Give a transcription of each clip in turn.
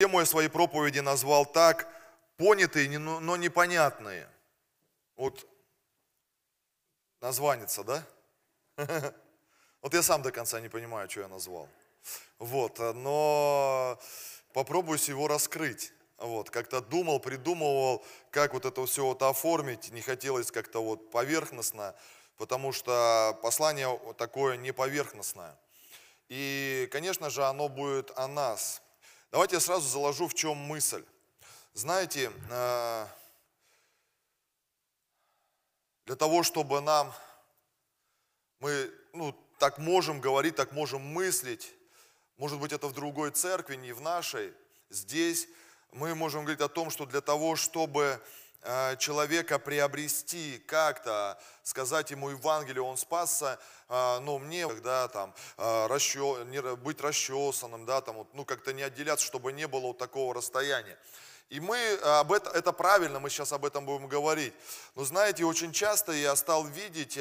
Тему я своей проповеди назвал так, понятые, но непонятные. Вот названится, да? Вот я сам до конца не понимаю, что я назвал. Вот, но попробую его раскрыть. Вот, как-то думал, придумывал, как вот это все вот оформить. Не хотелось как-то вот поверхностно, потому что послание такое не поверхностное. И, конечно же, оно будет о нас. Давайте я сразу заложу, в чем мысль. Знаете, э, для того, чтобы нам, мы ну, так можем говорить, так можем мыслить, может быть, это в другой церкви, не в нашей, здесь мы можем говорить о том, что для того, чтобы человека приобрести как-то, сказать ему Евангелие, он спасся, э, ну, мне, да, там, э, расчё, быть расчесанным, да, там, ну, как-то не отделяться, чтобы не было вот такого расстояния. И мы об этом, это правильно, мы сейчас об этом будем говорить. Но знаете, очень часто я стал видеть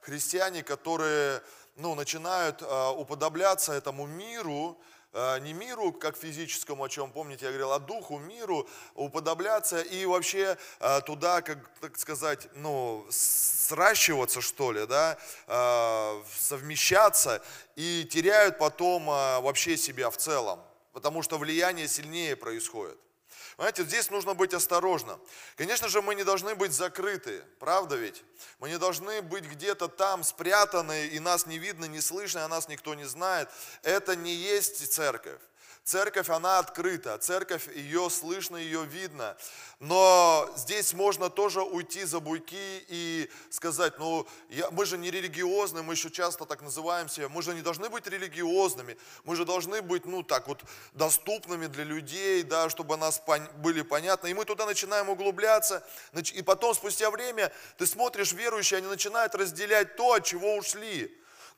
христиане, которые, ну, начинают уподобляться этому миру, Э, не миру как физическому, о чем помните, я говорил, а духу, миру уподобляться и вообще э, туда, как так сказать, ну, сращиваться, что ли, да, э, совмещаться и теряют потом вообще себя в целом, потому что влияние сильнее происходит. Понимаете, здесь нужно быть осторожным. Конечно же, мы не должны быть закрыты, правда ведь? Мы не должны быть где-то там спрятаны, и нас не видно, не слышно, о нас никто не знает. Это не есть церковь. Церковь, она открыта, церковь, ее слышно, ее видно. Но здесь можно тоже уйти за буйки и сказать, ну, я, мы же не религиозные, мы еще часто так называемся, мы же не должны быть религиозными, мы же должны быть, ну, так вот, доступными для людей, да, чтобы нас пон- были понятны. И мы туда начинаем углубляться, и потом, спустя время, ты смотришь, верующие, они начинают разделять то, от чего ушли.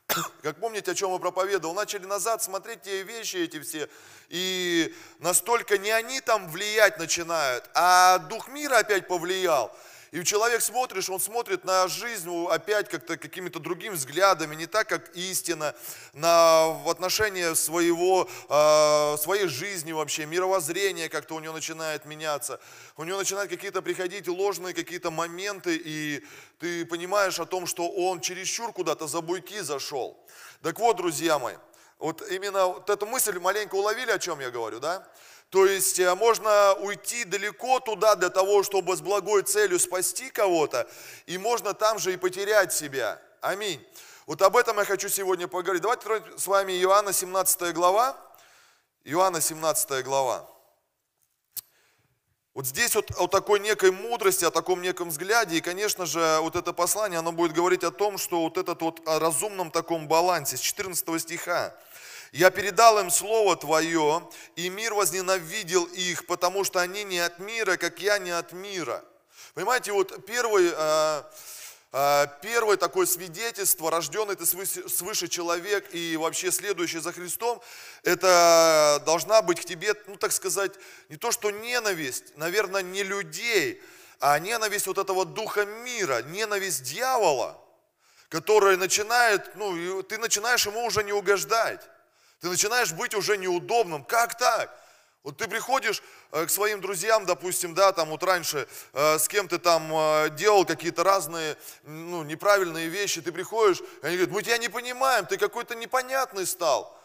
Как помните, о чем я проповедовал, начали назад смотреть те вещи эти все, и настолько не они там влиять начинают, а дух мира опять повлиял. И человек смотришь, он смотрит на жизнь опять как-то какими-то другими взглядами, не так, как истина, на, в отношении своего, э, своей жизни вообще, мировоззрение как-то у него начинает меняться. У него начинают какие-то приходить ложные какие-то моменты, и ты понимаешь о том, что он чересчур куда-то за буйки зашел. Так вот, друзья мои, вот именно вот эту мысль маленько уловили, о чем я говорю, да? То есть э, можно уйти далеко туда для того, чтобы с благой целью спасти кого-то, и можно там же и потерять себя. Аминь. Вот об этом я хочу сегодня поговорить. Давайте с вами Иоанна 17 глава. Иоанна 17 глава. Вот здесь вот о такой некой мудрости, о таком неком взгляде, и, конечно же, вот это послание, оно будет говорить о том, что вот этот вот о разумном таком балансе с 14 стиха. Я передал им Слово Твое, и мир возненавидел их, потому что они не от мира, как я не от мира. Понимаете, вот первый, э, э, первое такое свидетельство, рожденный ты свыше человек и вообще следующий за Христом, это должна быть к тебе, ну так сказать, не то что ненависть, наверное, не людей, а ненависть вот этого духа мира, ненависть дьявола, который начинает, ну, ты начинаешь ему уже не угождать. Ты начинаешь быть уже неудобным. Как так? Вот ты приходишь э, к своим друзьям, допустим, да, там вот раньше э, с кем ты там э, делал какие-то разные, ну, неправильные вещи, ты приходишь, и они говорят, мы тебя не понимаем, ты какой-то непонятный стал.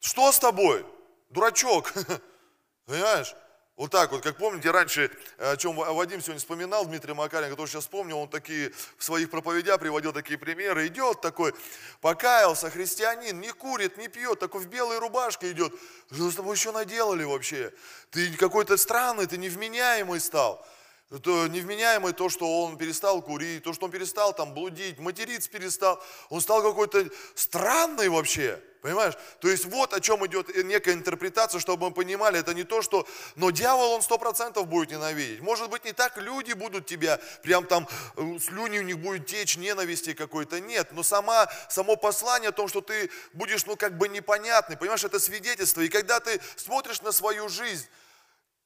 Что с тобой? Дурачок. Понимаешь? Вот так вот, как помните, раньше, э, о чем Вадим сегодня вспоминал, Дмитрий Макарин, который сейчас вспомнил, он такие в своих проповедях приводил такие примеры. Идет такой, покаялся, христианин, не курит, не пьет, такой в белой рубашке идет. Что с тобой еще наделали вообще? Ты какой-то странный, ты невменяемый стал. Это невменяемый то, что он перестал курить, то, что он перестал там блудить, материться перестал. Он стал какой-то странный вообще. Понимаешь? То есть вот о чем идет некая интерпретация, чтобы мы понимали, это не то, что... Но дьявол, он сто процентов будет ненавидеть. Может быть, не так люди будут тебя, прям там э, слюни у них будет течь, ненависти какой-то. Нет, но сама, само послание о том, что ты будешь, ну, как бы непонятный, понимаешь, это свидетельство. И когда ты смотришь на свою жизнь,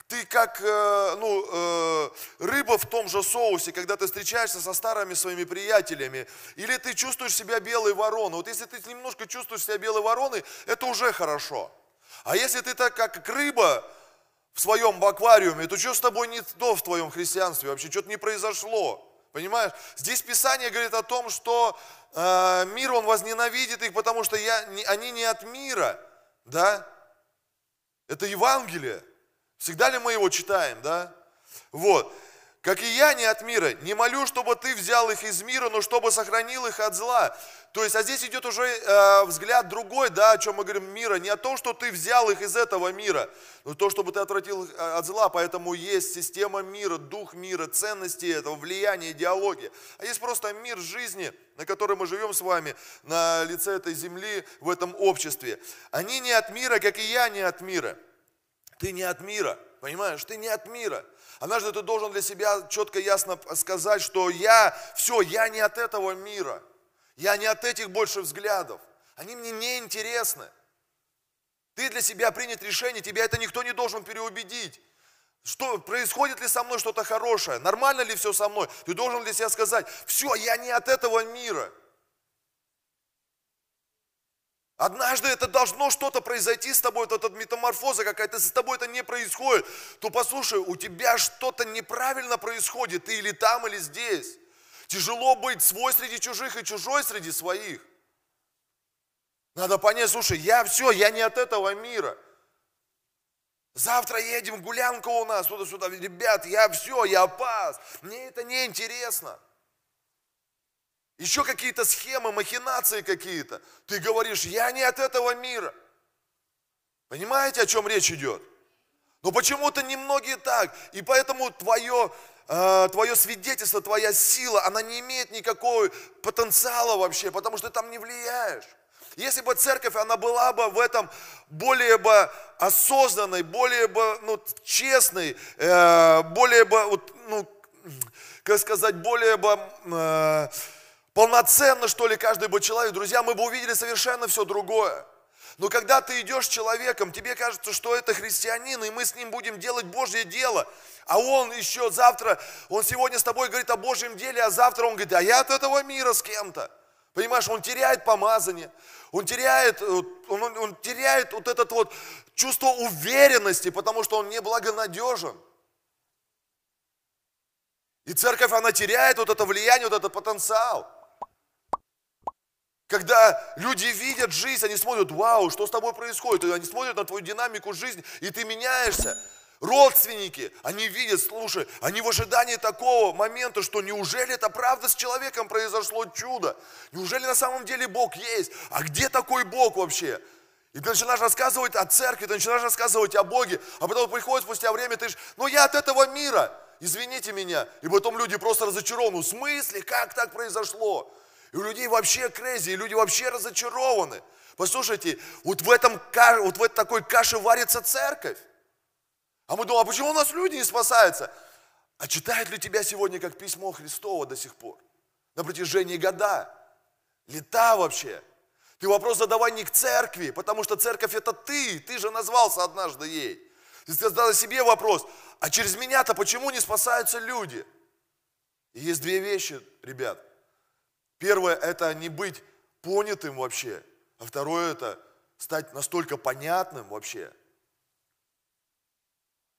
ты как э, ну, э, рыба в том же соусе, когда ты встречаешься со старыми своими приятелями, или ты чувствуешь себя белой вороной. Вот если ты немножко чувствуешь себя белой вороной, это уже хорошо. А если ты так как рыба, в своем аквариуме, то что с тобой не то в твоем христианстве вообще, что-то не произошло. Понимаешь? Здесь Писание говорит о том, что э, мир, он возненавидит их, потому что я, не, они не от мира, да? Это Евангелие. Всегда ли мы его читаем, да? Вот. Как и я не от мира, не молю, чтобы ты взял их из мира, но чтобы сохранил их от зла. То есть, а здесь идет уже э, взгляд другой, да, о чем мы говорим, мира. Не о том, что ты взял их из этого мира, но то, чтобы ты отвратил их э, от зла. Поэтому есть система мира, дух мира, ценности этого, влияние, идеология. А есть просто мир жизни, на которой мы живем с вами, на лице этой земли, в этом обществе. Они не от мира, как и я не от мира. Ты не от мира, понимаешь? Ты не от мира. Однажды ты должен для себя четко, ясно сказать, что я, все, я не от этого мира. Я не от этих больше взглядов. Они мне не интересны. Ты для себя принят решение, тебя это никто не должен переубедить. Что, происходит ли со мной что-то хорошее? Нормально ли все со мной? Ты должен для себя сказать, все, я не от этого мира. Однажды это должно что-то произойти с тобой, вот эта метаморфоза какая-то, с тобой это не происходит, то послушай, у тебя что-то неправильно происходит, ты или там, или здесь. Тяжело быть свой среди чужих и чужой среди своих. Надо понять, слушай, я все, я не от этого мира. Завтра едем, гулянка у нас, туда-сюда. Ребят, я все, я пас. Мне это не интересно еще какие-то схемы, махинации какие-то. Ты говоришь, я не от этого мира. Понимаете, о чем речь идет? Но почему-то немногие так. И поэтому твое, э, твое свидетельство, твоя сила, она не имеет никакого потенциала вообще, потому что ты там не влияешь. Если бы церковь, она была бы в этом более бы осознанной, более бы ну, честной, э, более бы, вот, ну, как сказать, более бы... Э, полноценно, что ли, каждый бы человек, друзья, мы бы увидели совершенно все другое. Но когда ты идешь с человеком, тебе кажется, что это христианин, и мы с ним будем делать Божье дело, а он еще завтра, он сегодня с тобой говорит о Божьем деле, а завтра он говорит, а я от этого мира с кем-то. Понимаешь, он теряет помазание, он теряет, он, он, он теряет вот это вот чувство уверенности, потому что он неблагонадежен. И церковь, она теряет вот это влияние, вот этот потенциал. Когда люди видят жизнь, они смотрят, вау, что с тобой происходит? Они смотрят на твою динамику жизни, и ты меняешься. Родственники, они видят, слушай, они в ожидании такого момента, что неужели это правда с человеком произошло чудо? Неужели на самом деле Бог есть? А где такой Бог вообще? И ты начинаешь рассказывать о церкви, ты начинаешь рассказывать о Боге, а потом приходит спустя время, ты же, ну я от этого мира, извините меня. И потом люди просто разочарованы, в смысле, как так произошло? И у людей вообще крейзи, и люди вообще разочарованы. Послушайте, вот в, этом, вот в этой такой каше варится церковь. А мы думаем, а почему у нас люди не спасаются? А читают ли тебя сегодня как письмо Христово до сих пор? На протяжении года? Лета вообще? Ты вопрос задавай не к церкви, потому что церковь это ты, ты же назвался однажды ей. Ты задал себе вопрос, а через меня-то почему не спасаются люди? И есть две вещи, ребят. Первое – это не быть понятым вообще, а второе – это стать настолько понятным вообще.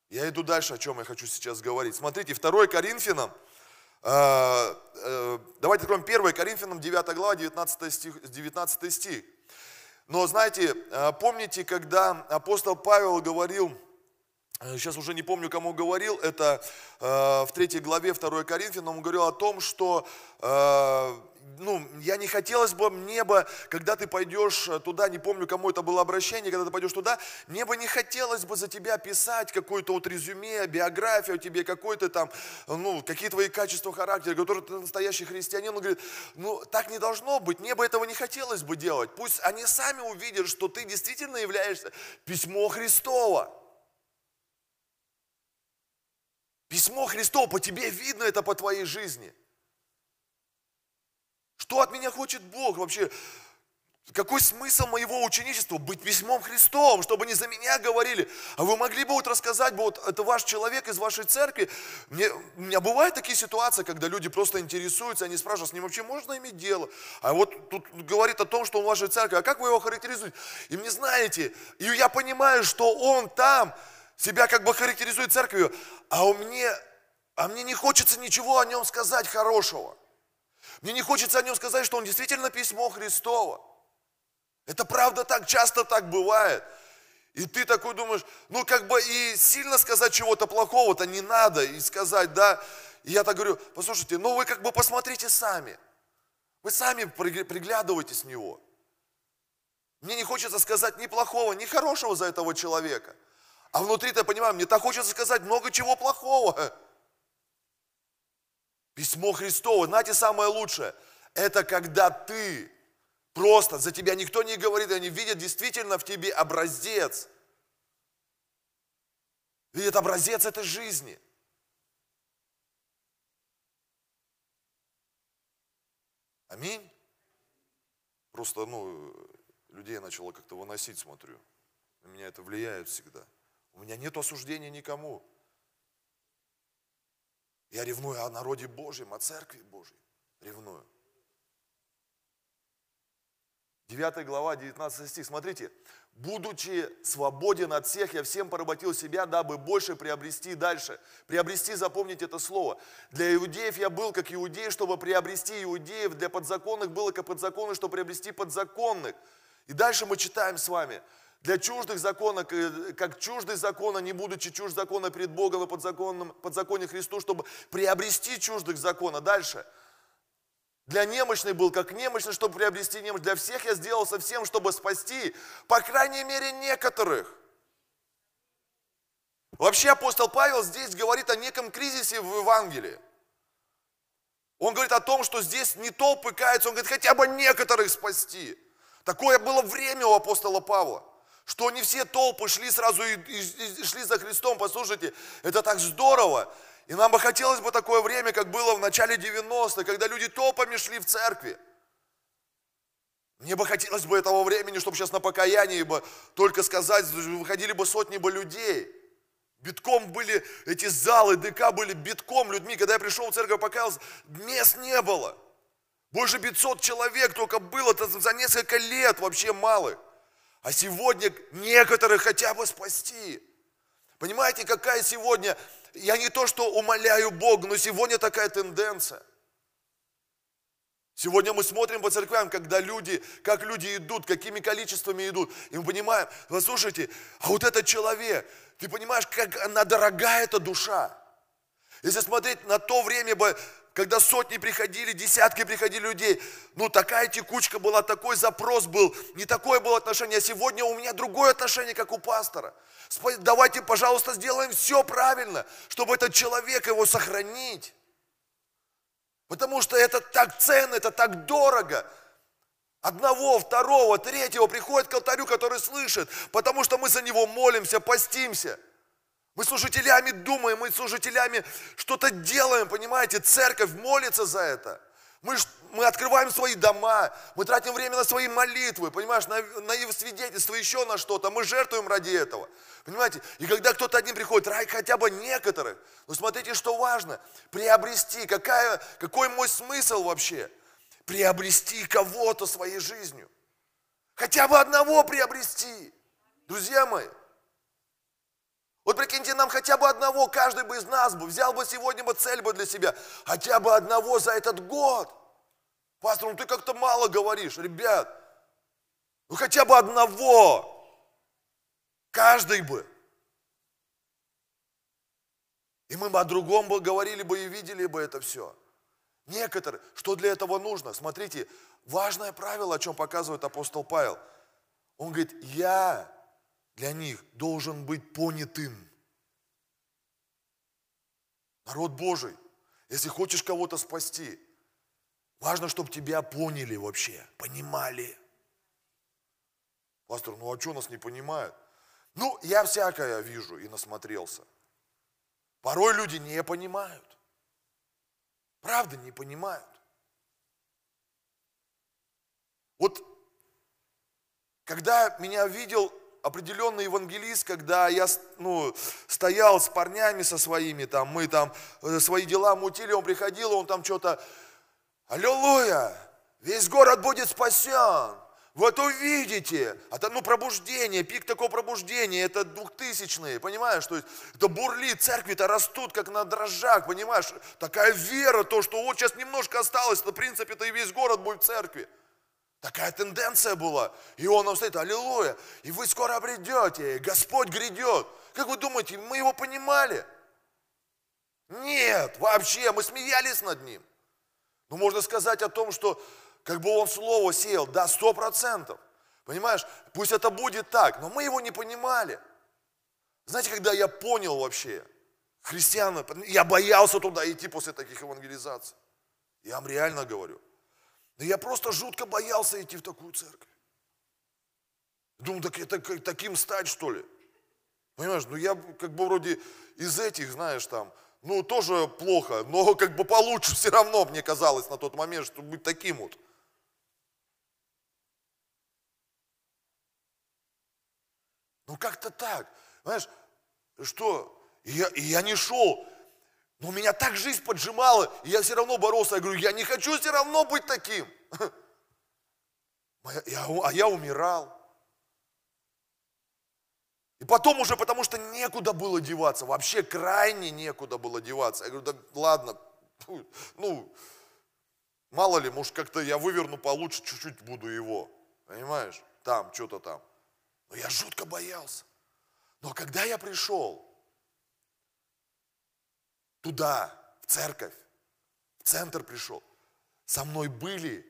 Я иду дальше, о чем я хочу сейчас говорить. Смотрите, 2 Коринфянам, э, э, давайте откроем 1 Коринфянам, 9 глава, 19 стих. 19 стих. Но знаете, э, помните, когда апостол Павел говорил, сейчас уже не помню, кому говорил, это в 3 главе 2 Коринфянам, он говорил о том, что ну, я не хотелось бы, мне бы, когда ты пойдешь э, туда, не помню, кому это было обращение, когда ты пойдешь туда, мне бы не хотелось бы за тебя писать какое-то вот резюме, биографию тебе, какой-то там, ну, какие твои качества характера, который ты настоящий христианин. Он говорит, ну, так не должно быть, мне бы этого не хотелось бы делать. Пусть они сами увидят, что ты действительно являешься письмо Христова. Письмо Христово, по тебе видно это по твоей жизни. Что от меня хочет Бог вообще? Какой смысл моего ученичества? Быть письмом Христовым, чтобы не за меня говорили. А вы могли бы вот рассказать, вот это ваш человек из вашей церкви. Мне, у меня бывают такие ситуации, когда люди просто интересуются, они спрашивают, с ним вообще можно иметь дело? А вот тут говорит о том, что он в вашей церкви, а как вы его характеризуете? И мне знаете, и я понимаю, что он там, себя как бы характеризует церковью, а у мне, а мне не хочется ничего о нем сказать хорошего. Мне не хочется о нем сказать, что он действительно письмо Христово. Это правда так, часто так бывает. И ты такой думаешь, ну как бы и сильно сказать чего-то плохого-то не надо, и сказать, да. И я так говорю, послушайте, ну вы как бы посмотрите сами. Вы сами приглядывайтесь в него. Мне не хочется сказать ни плохого, ни хорошего за этого человека. А внутри-то, понимаю, мне так хочется сказать много чего плохого. Письмо Христово, знаете, самое лучшее, это когда ты просто, за тебя никто не говорит, они видят действительно в тебе образец. Видят образец этой жизни. Аминь. Просто, ну, людей начало как-то выносить, смотрю. На меня это влияет всегда. У меня нет осуждения никому. Я ревную о народе Божьем, о церкви Божьей. Ревную. 9 глава, 19 стих. Смотрите. «Будучи свободен от всех, я всем поработил себя, дабы больше приобрести дальше». Приобрести, запомните это слово. Для иудеев я был как иудей, чтобы приобрести иудеев. Для подзаконных было как подзаконных, чтобы приобрести подзаконных. И дальше мы читаем с вами – для чуждых закона, как чуждый закона, не будучи чужд закона перед Богом и под, законом, под законе Христу, чтобы приобрести чуждых закона. Дальше. Для немощный был, как немощный, чтобы приобрести немощь. Для всех я сделал совсем, чтобы спасти, по крайней мере, некоторых. Вообще апостол Павел здесь говорит о неком кризисе в Евангелии. Он говорит о том, что здесь не толпы каются, он говорит, хотя бы некоторых спасти. Такое было время у апостола Павла что не все толпы шли сразу и, и, и шли за Христом. Послушайте, это так здорово. И нам бы хотелось бы такое время, как было в начале 90-х, когда люди толпами шли в церкви. Мне бы хотелось бы этого времени, чтобы сейчас на покаянии бы только сказать, выходили бы сотни бы людей. Битком были эти залы, ДК были битком людьми. Когда я пришел в церковь, покаялся, мест не было. Больше 500 человек только было это за несколько лет вообще малых а сегодня некоторых хотя бы спасти. Понимаете, какая сегодня, я не то что умоляю Бога, но сегодня такая тенденция. Сегодня мы смотрим по церквям, когда люди, как люди идут, какими количествами идут. И мы понимаем, послушайте, а вот этот человек, ты понимаешь, как она дорогая эта душа. Если смотреть на то время когда сотни приходили, десятки приходили людей, ну такая текучка была, такой запрос был, не такое было отношение, а сегодня у меня другое отношение, как у пастора. Давайте, пожалуйста, сделаем все правильно, чтобы этот человек его сохранить. Потому что это так ценно, это так дорого. Одного, второго, третьего приходит к алтарю, который слышит, потому что мы за него молимся, постимся – мы служителями думаем, мы служителями что-то делаем, понимаете? Церковь молится за это. Мы, мы открываем свои дома, мы тратим время на свои молитвы, понимаешь, на, на свидетельство, еще на что-то. Мы жертвуем ради этого. Понимаете? И когда кто-то один приходит, рай хотя бы некоторых. Но смотрите, что важно. Приобрести. Какая, какой мой смысл вообще? Приобрести кого-то своей жизнью. Хотя бы одного приобрести. Друзья мои, вот прикиньте, нам хотя бы одного, каждый бы из нас бы взял бы сегодня бы цель бы для себя, хотя бы одного за этот год. Пастор, ну ты как-то мало говоришь, ребят, ну хотя бы одного, каждый бы. И мы бы о другом бы говорили бы и видели бы это все. Некоторые, что для этого нужно? Смотрите, важное правило, о чем показывает апостол Павел. Он говорит, я для них должен быть понятым. Народ Божий, если хочешь кого-то спасти, важно, чтобы тебя поняли вообще, понимали. Пастор, ну а что нас не понимают? Ну, я всякое вижу и насмотрелся. Порой люди не понимают. Правда, не понимают. Вот когда меня видел определенный евангелист, когда я ну, стоял с парнями со своими, там, мы там э, свои дела мутили, он приходил, он там что-то, аллилуйя, весь город будет спасен, это увидите. Это, ну, пробуждение, пик такого пробуждения, это двухтысячные, понимаешь? То есть это бурлит, церкви-то растут, как на дрожжах, понимаешь? Такая вера, то, что вот сейчас немножко осталось, но, в принципе, это и весь город будет в церкви. Такая тенденция была. И он нам стоит, аллилуйя, и вы скоро придете, и Господь грядет. Как вы думаете, мы его понимали? Нет, вообще, мы смеялись над ним. Ну, можно сказать о том, что как бы он слово сеял, да, сто процентов. Понимаешь, пусть это будет так, но мы его не понимали. Знаете, когда я понял вообще, христиан, я боялся туда идти после таких евангелизаций. Я вам реально говорю. Но я просто жутко боялся идти в такую церковь. Думаю, так это таким стать, что ли? Понимаешь, ну я как бы вроде из этих, знаешь, там, ну тоже плохо, но как бы получше все равно, мне казалось на тот момент, чтобы быть таким вот. Ну как-то так. Знаешь, что? Я, я не шел. Но меня так жизнь поджимала, и я все равно боролся. Я говорю, я не хочу все равно быть таким. А я умирал. И потом уже, потому что некуда было деваться, вообще крайне некуда было деваться. Я говорю, да ладно, ну, мало ли, может как-то я выверну получше, чуть-чуть буду его, понимаешь, там, что-то там. Но я жутко боялся. Но когда я пришел туда, в церковь, в центр пришел, со мной были,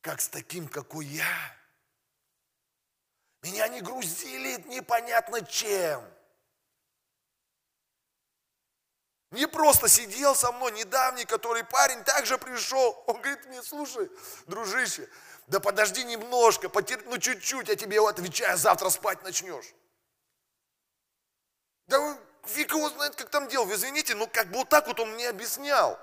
как с таким, какой я. Меня не грузили непонятно чем. Не просто сидел со мной недавний, который парень также пришел. Он говорит мне, слушай, дружище, да подожди немножко, потерпи, ну чуть-чуть, я тебе отвечаю, завтра спать начнешь. Да фиг его знает, как там делал. Вы извините, но как бы вот так вот он мне объяснял.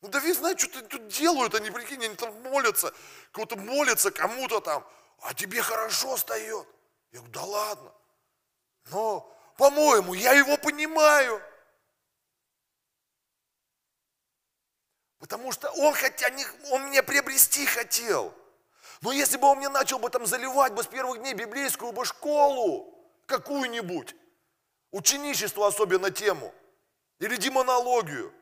Ну Давид знает, что тут делают, они, прикинь, они там молятся, кого-то молятся кому-то там, а тебе хорошо встает. Я говорю, да ладно. Но, по-моему, я его понимаю. Потому что он, хотя не, он мне приобрести хотел. Но если бы он мне начал бы там заливать бы с первых дней библейскую бы школу, какую-нибудь, ученичество особенно тему, или демонологию,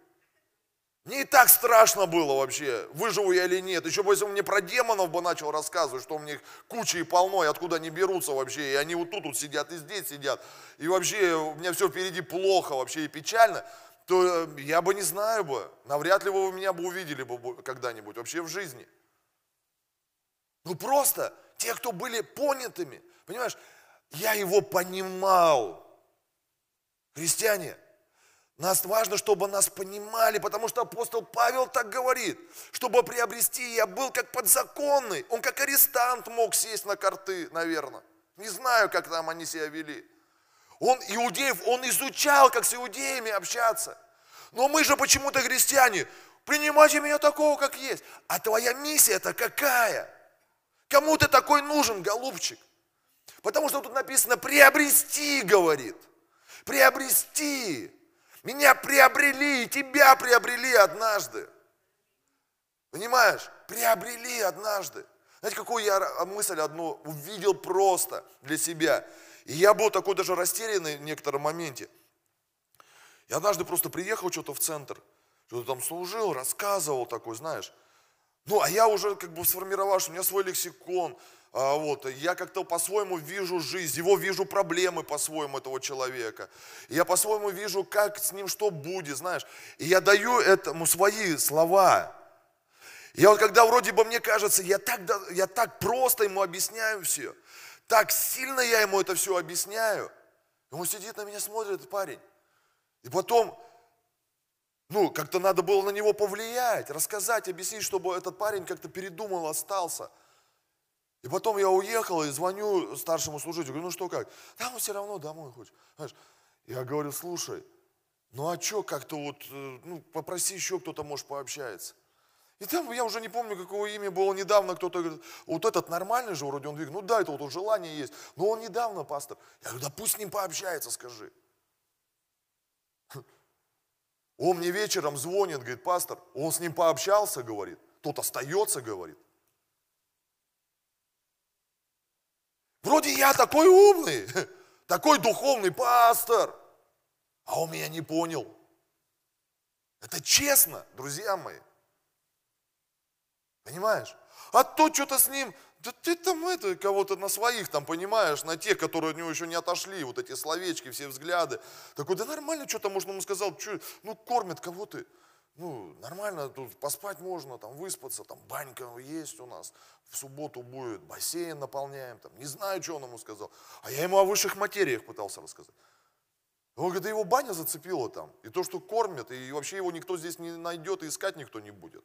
мне и так страшно было вообще, выживу я или нет. Еще бы, если он мне про демонов бы начал рассказывать, что у них куча и полно, и откуда они берутся вообще, и они вот тут вот сидят, и здесь сидят, и вообще у меня все впереди плохо вообще и печально, то э, я бы не знаю бы, навряд ли вы меня бы увидели бы когда-нибудь вообще в жизни. Ну просто те, кто были понятыми, понимаешь, я его понимал. Христиане, нас важно, чтобы нас понимали, потому что апостол Павел так говорит, чтобы приобрести, я был как подзаконный, он как арестант мог сесть на карты, наверное. Не знаю, как там они себя вели. Он иудеев, он изучал, как с иудеями общаться. Но мы же почему-то христиане, принимайте меня такого, как есть. А твоя миссия это какая? Кому ты такой нужен, голубчик? Потому что тут написано приобрести, говорит. Приобрести. Меня приобрели, и тебя приобрели однажды. Понимаешь? Приобрели однажды. Знаете, какую я мысль одну увидел просто для себя. И я был такой даже растерянный в некотором моменте. Я однажды просто приехал что-то в центр, что-то там служил, рассказывал такой, знаешь. Ну, а я уже как бы сформировал, что у меня свой лексикон, вот, я как-то по-своему вижу жизнь, его вижу проблемы по-своему этого человека. Я по-своему вижу, как с ним что будет, знаешь. И я даю этому свои слова. Я вот когда вроде бы мне кажется, я так, я так просто ему объясняю все, так сильно я ему это все объясняю. Он сидит на меня, смотрит, парень. И потом ну, как-то надо было на него повлиять, рассказать, объяснить, чтобы этот парень как-то передумал, остался. И потом я уехал и звоню старшему служителю, говорю, ну что как? Да, он все равно домой хочет. Знаешь, я говорю, слушай, ну а что как-то вот, э, ну попроси еще кто-то, может, пообщается. И там, я уже не помню, какого имя было недавно, кто-то говорит, вот этот нормальный же вроде, он говорит, ну да, это вот желание есть, но он недавно пастор. Я говорю, да пусть с ним пообщается, скажи. Он мне вечером звонит, говорит, пастор, он с ним пообщался, говорит, тот остается, говорит. Вроде я такой умный, такой духовный пастор, а он меня не понял. Это честно, друзья мои. Понимаешь? А то что-то с ним, да ты там это, кого-то на своих там, понимаешь, на тех, которые от него еще не отошли, вот эти словечки, все взгляды. Такой, да нормально, что-то, может, ему сказал, что, ну, кормят кого ты. Ну, нормально, тут поспать можно, там, выспаться, там, банька есть у нас, в субботу будет, бассейн наполняем, там, не знаю, что он ему сказал. А я ему о высших материях пытался рассказать. Он говорит, да его баня зацепила там, и то, что кормят, и вообще его никто здесь не найдет, и искать никто не будет.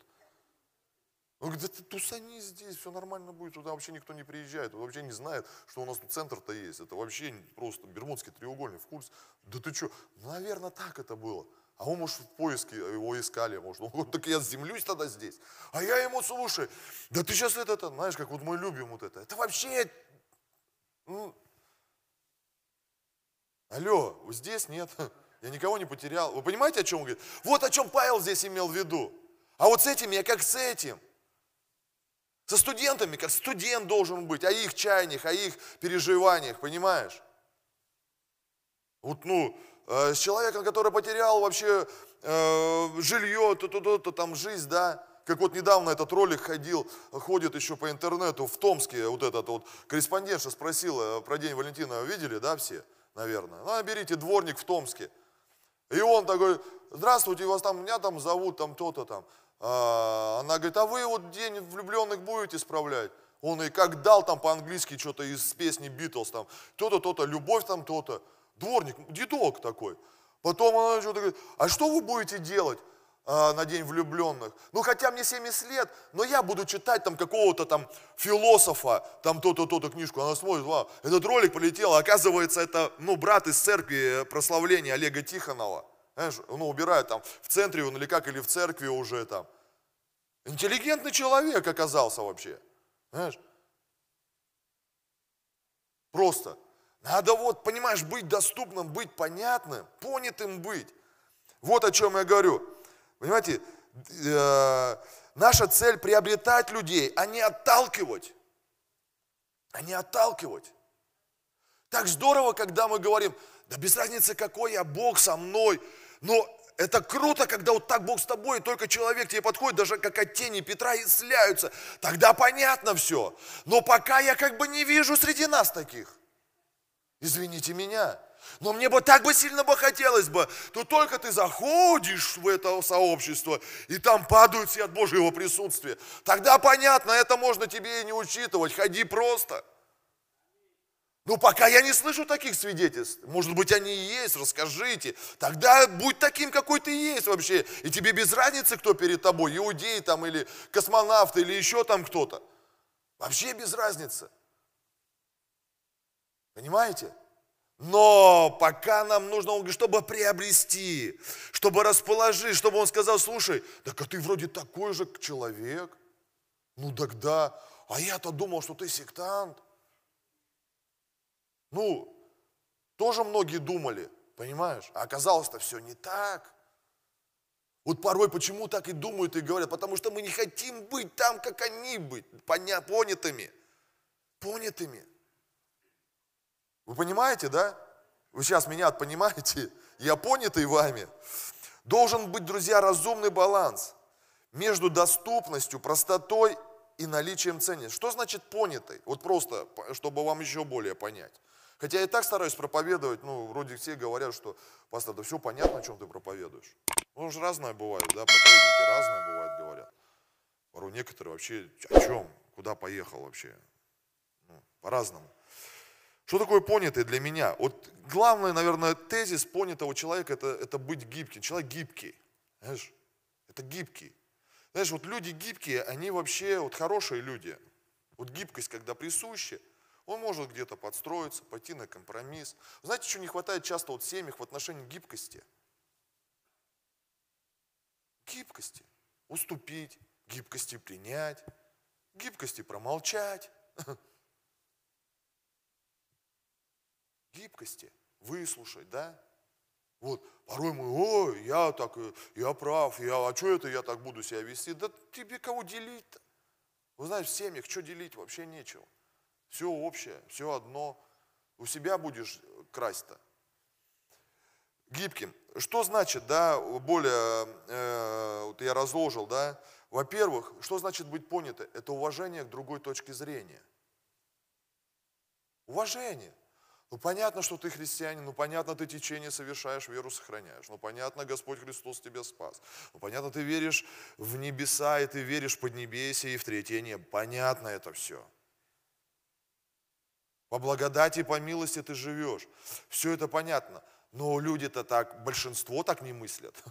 Он говорит, да ты тусани здесь, все нормально будет, туда вообще никто не приезжает, он вообще не знает, что у нас тут центр-то есть. Это вообще просто Бермудский треугольник в курсе. Да ты что, наверное, так это было. А он, может, в поиске его искали, может, он говорит, так я землюсь тогда здесь. А я ему, слушай, да ты сейчас это, знаешь, как вот мы любим вот это. Это вообще, ну, алло, здесь нет, я никого не потерял. Вы понимаете, о чем он говорит? Вот о чем Павел здесь имел в виду. А вот с этим я как с этим. Со студентами, как студент должен быть, о их чаяниях, о их переживаниях, понимаешь? Вот, ну, э, с человеком, который потерял вообще э, жилье, то-то-то, там жизнь, да, как вот недавно этот ролик ходил, ходит еще по интернету в Томске, вот этот вот корреспондентша спросила про День Валентина, видели, да, все, наверное? Ну, берите дворник в Томске. И он такой, здравствуйте, вас там, меня там зовут, там то-то там. А, она говорит, а вы вот день влюбленных будете справлять? Он и как дал там по-английски что-то из песни Битлз, там, то-то, то-то, любовь там, то-то. Дворник, дедок такой. Потом она что-то говорит, а что вы будете делать а, на день влюбленных? Ну, хотя мне 70 лет, но я буду читать там какого-то там философа, там то-то, то-то книжку. Она смотрит, вау, этот ролик полетел, оказывается, это, ну, брат из церкви прославления Олега Тихонова. Знаешь, ну, убирают там в центре он или как, или в церкви уже там. Интеллигентный человек оказался вообще. Знаешь? Просто. Надо вот, понимаешь, быть доступным, быть понятным, понятым быть. Вот о чем я говорю. Понимаете, э, наша цель приобретать людей, а не отталкивать. А не отталкивать. Так здорово, когда мы говорим, да без разницы какой я, Бог со мной, но это круто, когда вот так Бог с тобой, и только человек тебе подходит, даже как от тени Петра исцеляются. Тогда понятно все. Но пока я как бы не вижу среди нас таких. Извините меня. Но мне бы так бы сильно бы хотелось бы, то только ты заходишь в это сообщество, и там падают все от Божьего присутствия. Тогда понятно, это можно тебе и не учитывать, ходи просто. Ну, пока я не слышу таких свидетельств, может быть, они и есть, расскажите. Тогда будь таким, какой ты есть вообще. И тебе без разницы, кто перед тобой, иудей там или космонавт или еще там кто-то. Вообще без разницы. Понимаете? Но пока нам нужно, чтобы приобрести, чтобы расположить, чтобы он сказал, слушай, так а ты вроде такой же человек. Ну тогда, а я-то думал, что ты сектант. Ну, тоже многие думали, понимаешь? А оказалось-то все не так. Вот порой почему так и думают и говорят? Потому что мы не хотим быть там, как они быть, поня- понятыми. Понятыми. Вы понимаете, да? Вы сейчас меня понимаете? Я понятый вами. Должен быть, друзья, разумный баланс между доступностью, простотой и наличием ценности. Что значит понятый? Вот просто, чтобы вам еще более понять. Хотя я и так стараюсь проповедовать, ну, вроде все говорят, что, пастор, да все понятно, о чем ты проповедуешь. Ну, же разное бывает, да, проповедники разные бывают, говорят. Порой некоторые вообще, о чем, куда поехал вообще, ну, по-разному. Что такое понятый для меня? Вот главный, наверное, тезис понятого человека это, это быть гибким. Человек гибкий. Знаешь, это гибкий. Знаешь, вот люди гибкие, они вообще вот хорошие люди. Вот гибкость, когда присуща, он может где-то подстроиться, пойти на компромисс. Знаете, что не хватает часто вот в семьях в отношении гибкости? Гибкости. Уступить, гибкости принять, гибкости промолчать. Гибкости выслушать, да? Вот, порой мы, ой, я так, я прав, я, а что это я так буду себя вести? Да тебе кого делить-то? Вы знаете, в семьях что делить вообще нечего. Все общее, все одно. У себя будешь красть-то. Гибким. Что значит, да, более, э, вот я разложил, да, во-первых, что значит быть понято? Это уважение к другой точке зрения. Уважение. Ну понятно, что ты христианин, ну понятно, ты течение совершаешь, веру сохраняешь. Ну понятно, Господь Христос тебя спас. Ну понятно, ты веришь в небеса, и ты веришь в поднебесье и в третье небо. Понятно это все. По благодати по милости ты живешь. Все это понятно. Но люди-то так, большинство так не мыслят.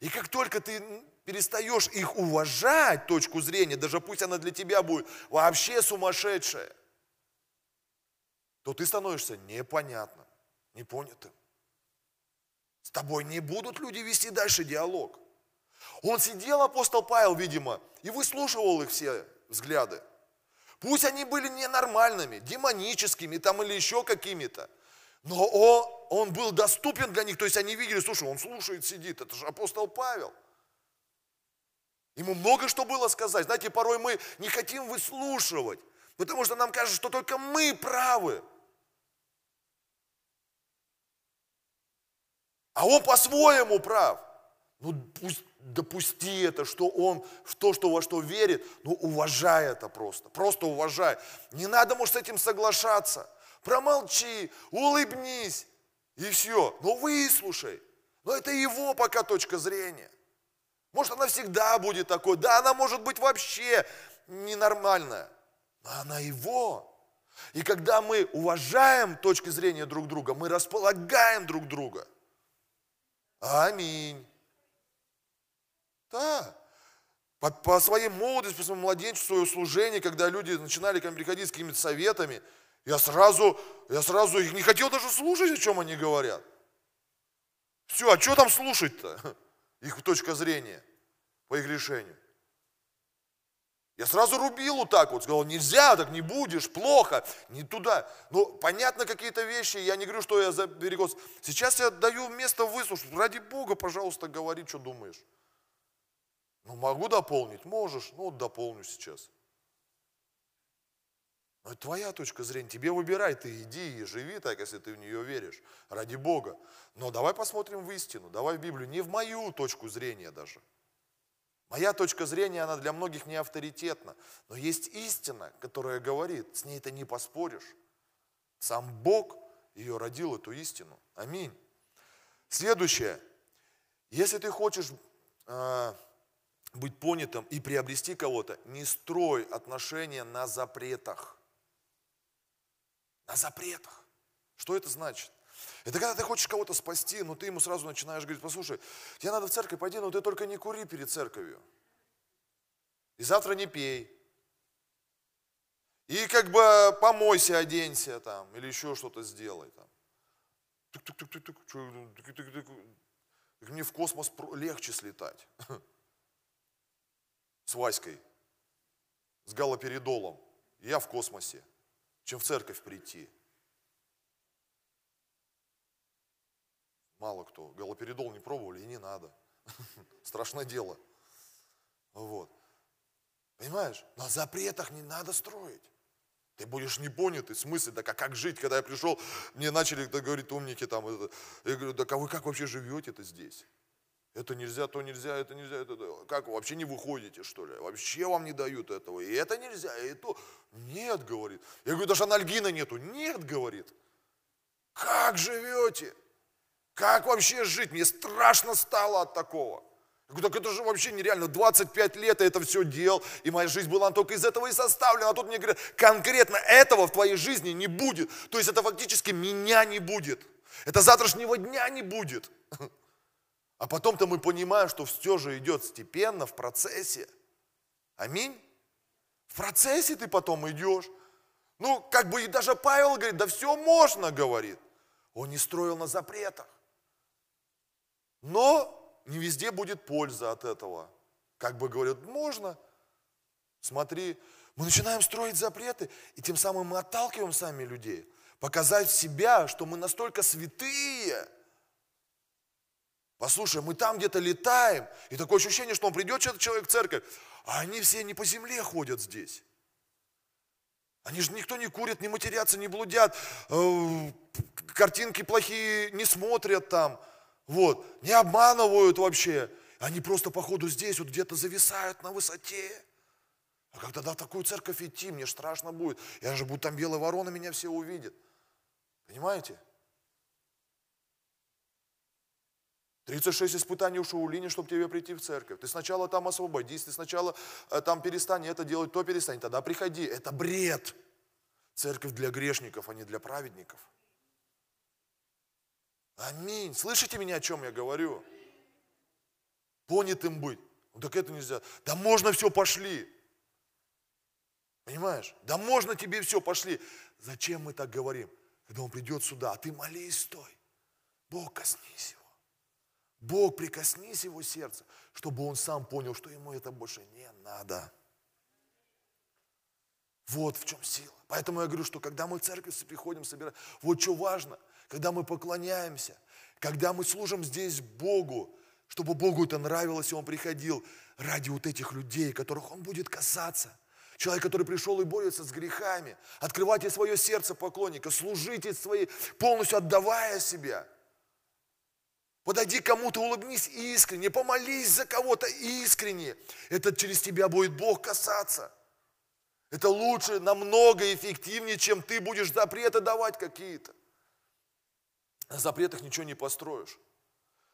И как только ты перестаешь их уважать, точку зрения, даже пусть она для тебя будет вообще сумасшедшая, то ты становишься непонятным, непонятым. С тобой не будут люди вести дальше диалог. Он сидел, апостол Павел, видимо, и выслушивал их все взгляды. Пусть они были ненормальными, демоническими там или еще какими-то. Но он, он был доступен для них, то есть они видели, слушай, он слушает, сидит, это же апостол Павел. Ему много что было сказать. Знаете, порой мы не хотим выслушивать, потому что нам кажется, что только мы правы. А он по-своему прав. Ну, пусть допусти это, что он в то, что во что верит, ну, уважай это просто, просто уважай. Не надо, может, с этим соглашаться. Промолчи, улыбнись, и все. Но выслушай. Но это его пока точка зрения. Может, она всегда будет такой. Да, она может быть вообще ненормальная. Но она его. И когда мы уважаем точки зрения друг друга, мы располагаем друг друга. Аминь. Да. По, по своей молодости, по своему младенчеству, свое служение, когда люди начинали ко мне приходить с какими-то советами, я сразу, я сразу их не хотел даже слушать, о чем они говорят. Все, а что там слушать-то? Их точка зрения по их решению. Я сразу рубил вот так вот, сказал, нельзя, так не будешь, плохо, не туда. Ну, понятно, какие-то вещи, я не говорю, что я за перекос. Сейчас я даю место выслушать. Ради Бога, пожалуйста, говори, что думаешь. Ну, могу дополнить? Можешь. Ну, вот дополню сейчас. Но это твоя точка зрения. Тебе выбирай, ты иди и живи так, если ты в нее веришь. Ради Бога. Но давай посмотрим в истину. Давай в Библию. Не в мою точку зрения даже. Моя точка зрения, она для многих не авторитетна. Но есть истина, которая говорит, с ней ты не поспоришь. Сам Бог ее родил, эту истину. Аминь. Следующее. Если ты хочешь э, быть понятым и приобрести кого-то, не строй отношения на запретах. На запретах. Что это значит? Это когда ты хочешь кого-то спасти, но ты ему сразу начинаешь говорить, послушай, тебе надо в церковь пойти, но ты только не кури перед церковью. И завтра не пей. И как бы помойся, оденься там, или еще что-то сделай там. Мне в космос легче слетать. С Васькой, с галоперидолом. Я в космосе чем в церковь прийти. Мало кто. Галоперидол не пробовали и не надо. Страшное дело. Вот. Понимаешь? На запретах не надо строить. Ты будешь непонятый, в смысле, да как, как жить, когда я пришел, мне начали да, говорить умники там, это, я говорю, да как вы как вообще живете-то здесь? Это нельзя, то нельзя, это нельзя, это, как вы вообще не выходите, что ли? Вообще вам не дают этого, и это нельзя, и то. Нет, говорит. Я говорю, даже анальгина нету. Нет, говорит. Как живете? Как вообще жить? Мне страшно стало от такого. Я говорю, так это же вообще нереально. 25 лет я это все делал, и моя жизнь была только из этого и составлена. А тут мне говорят, конкретно этого в твоей жизни не будет. То есть это фактически меня не будет. Это завтрашнего дня не будет. А потом-то мы понимаем, что все же идет степенно, в процессе. Аминь. В процессе ты потом идешь. Ну, как бы и даже Павел говорит, да все можно, говорит. Он не строил на запретах. Но не везде будет польза от этого. Как бы говорят, можно. Смотри, мы начинаем строить запреты, и тем самым мы отталкиваем сами людей. Показать себя, что мы настолько святые – Послушай, мы там где-то летаем, и такое ощущение, что он придет человек в церковь, а они все не по земле ходят здесь. Они же никто не курит, не матерятся, не блудят, э, картинки плохие не смотрят там, вот, не обманывают вообще. Они просто походу здесь вот где-то зависают на высоте. А когда в такую церковь идти, мне страшно будет. Я же буду там белая ворона, меня все увидят. Понимаете? 36 испытаний у Шаулини, чтобы тебе прийти в церковь. Ты сначала там освободись, ты сначала э, там перестань это делать, то перестань, тогда приходи. Это бред. Церковь для грешников, а не для праведников. Аминь. Слышите меня, о чем я говорю? Понятым быть. Ну так это нельзя. Да можно все, пошли. Понимаешь? Да можно тебе все, пошли. Зачем мы так говорим? Когда он придет сюда, а ты молись, стой. Бог, коснись его. Бог, прикоснись его сердце, чтобы он сам понял, что ему это больше не надо. Вот в чем сила. Поэтому я говорю, что когда мы в церковь приходим, собираем, вот что важно, когда мы поклоняемся, когда мы служим здесь Богу, чтобы Богу это нравилось, и Он приходил ради вот этих людей, которых Он будет касаться. Человек, который пришел и борется с грехами. Открывайте свое сердце поклонника, служите своей, полностью отдавая себя – Подойди кому-то, улыбнись искренне, помолись за кого-то искренне. Это через тебя будет Бог касаться. Это лучше, намного эффективнее, чем ты будешь запреты давать какие-то. На запретах ничего не построишь.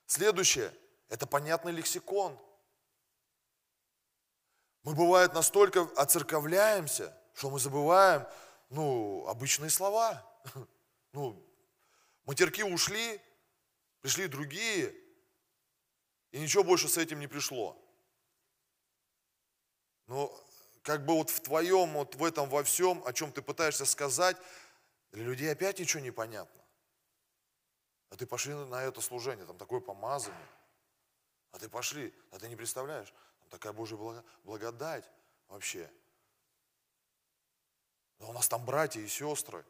Следующее – это понятный лексикон. Мы, бывает, настолько оцерковляемся, что мы забываем, ну, обычные слова. Ну, матерки ушли, Пришли другие, и ничего больше с этим не пришло. Но как бы вот в твоем, вот в этом во всем, о чем ты пытаешься сказать, для людей опять ничего не понятно. А ты пошли на это служение, там такое помазание. А ты пошли, а ты не представляешь, там такая Божья благодать вообще. Да у нас там братья и сестры.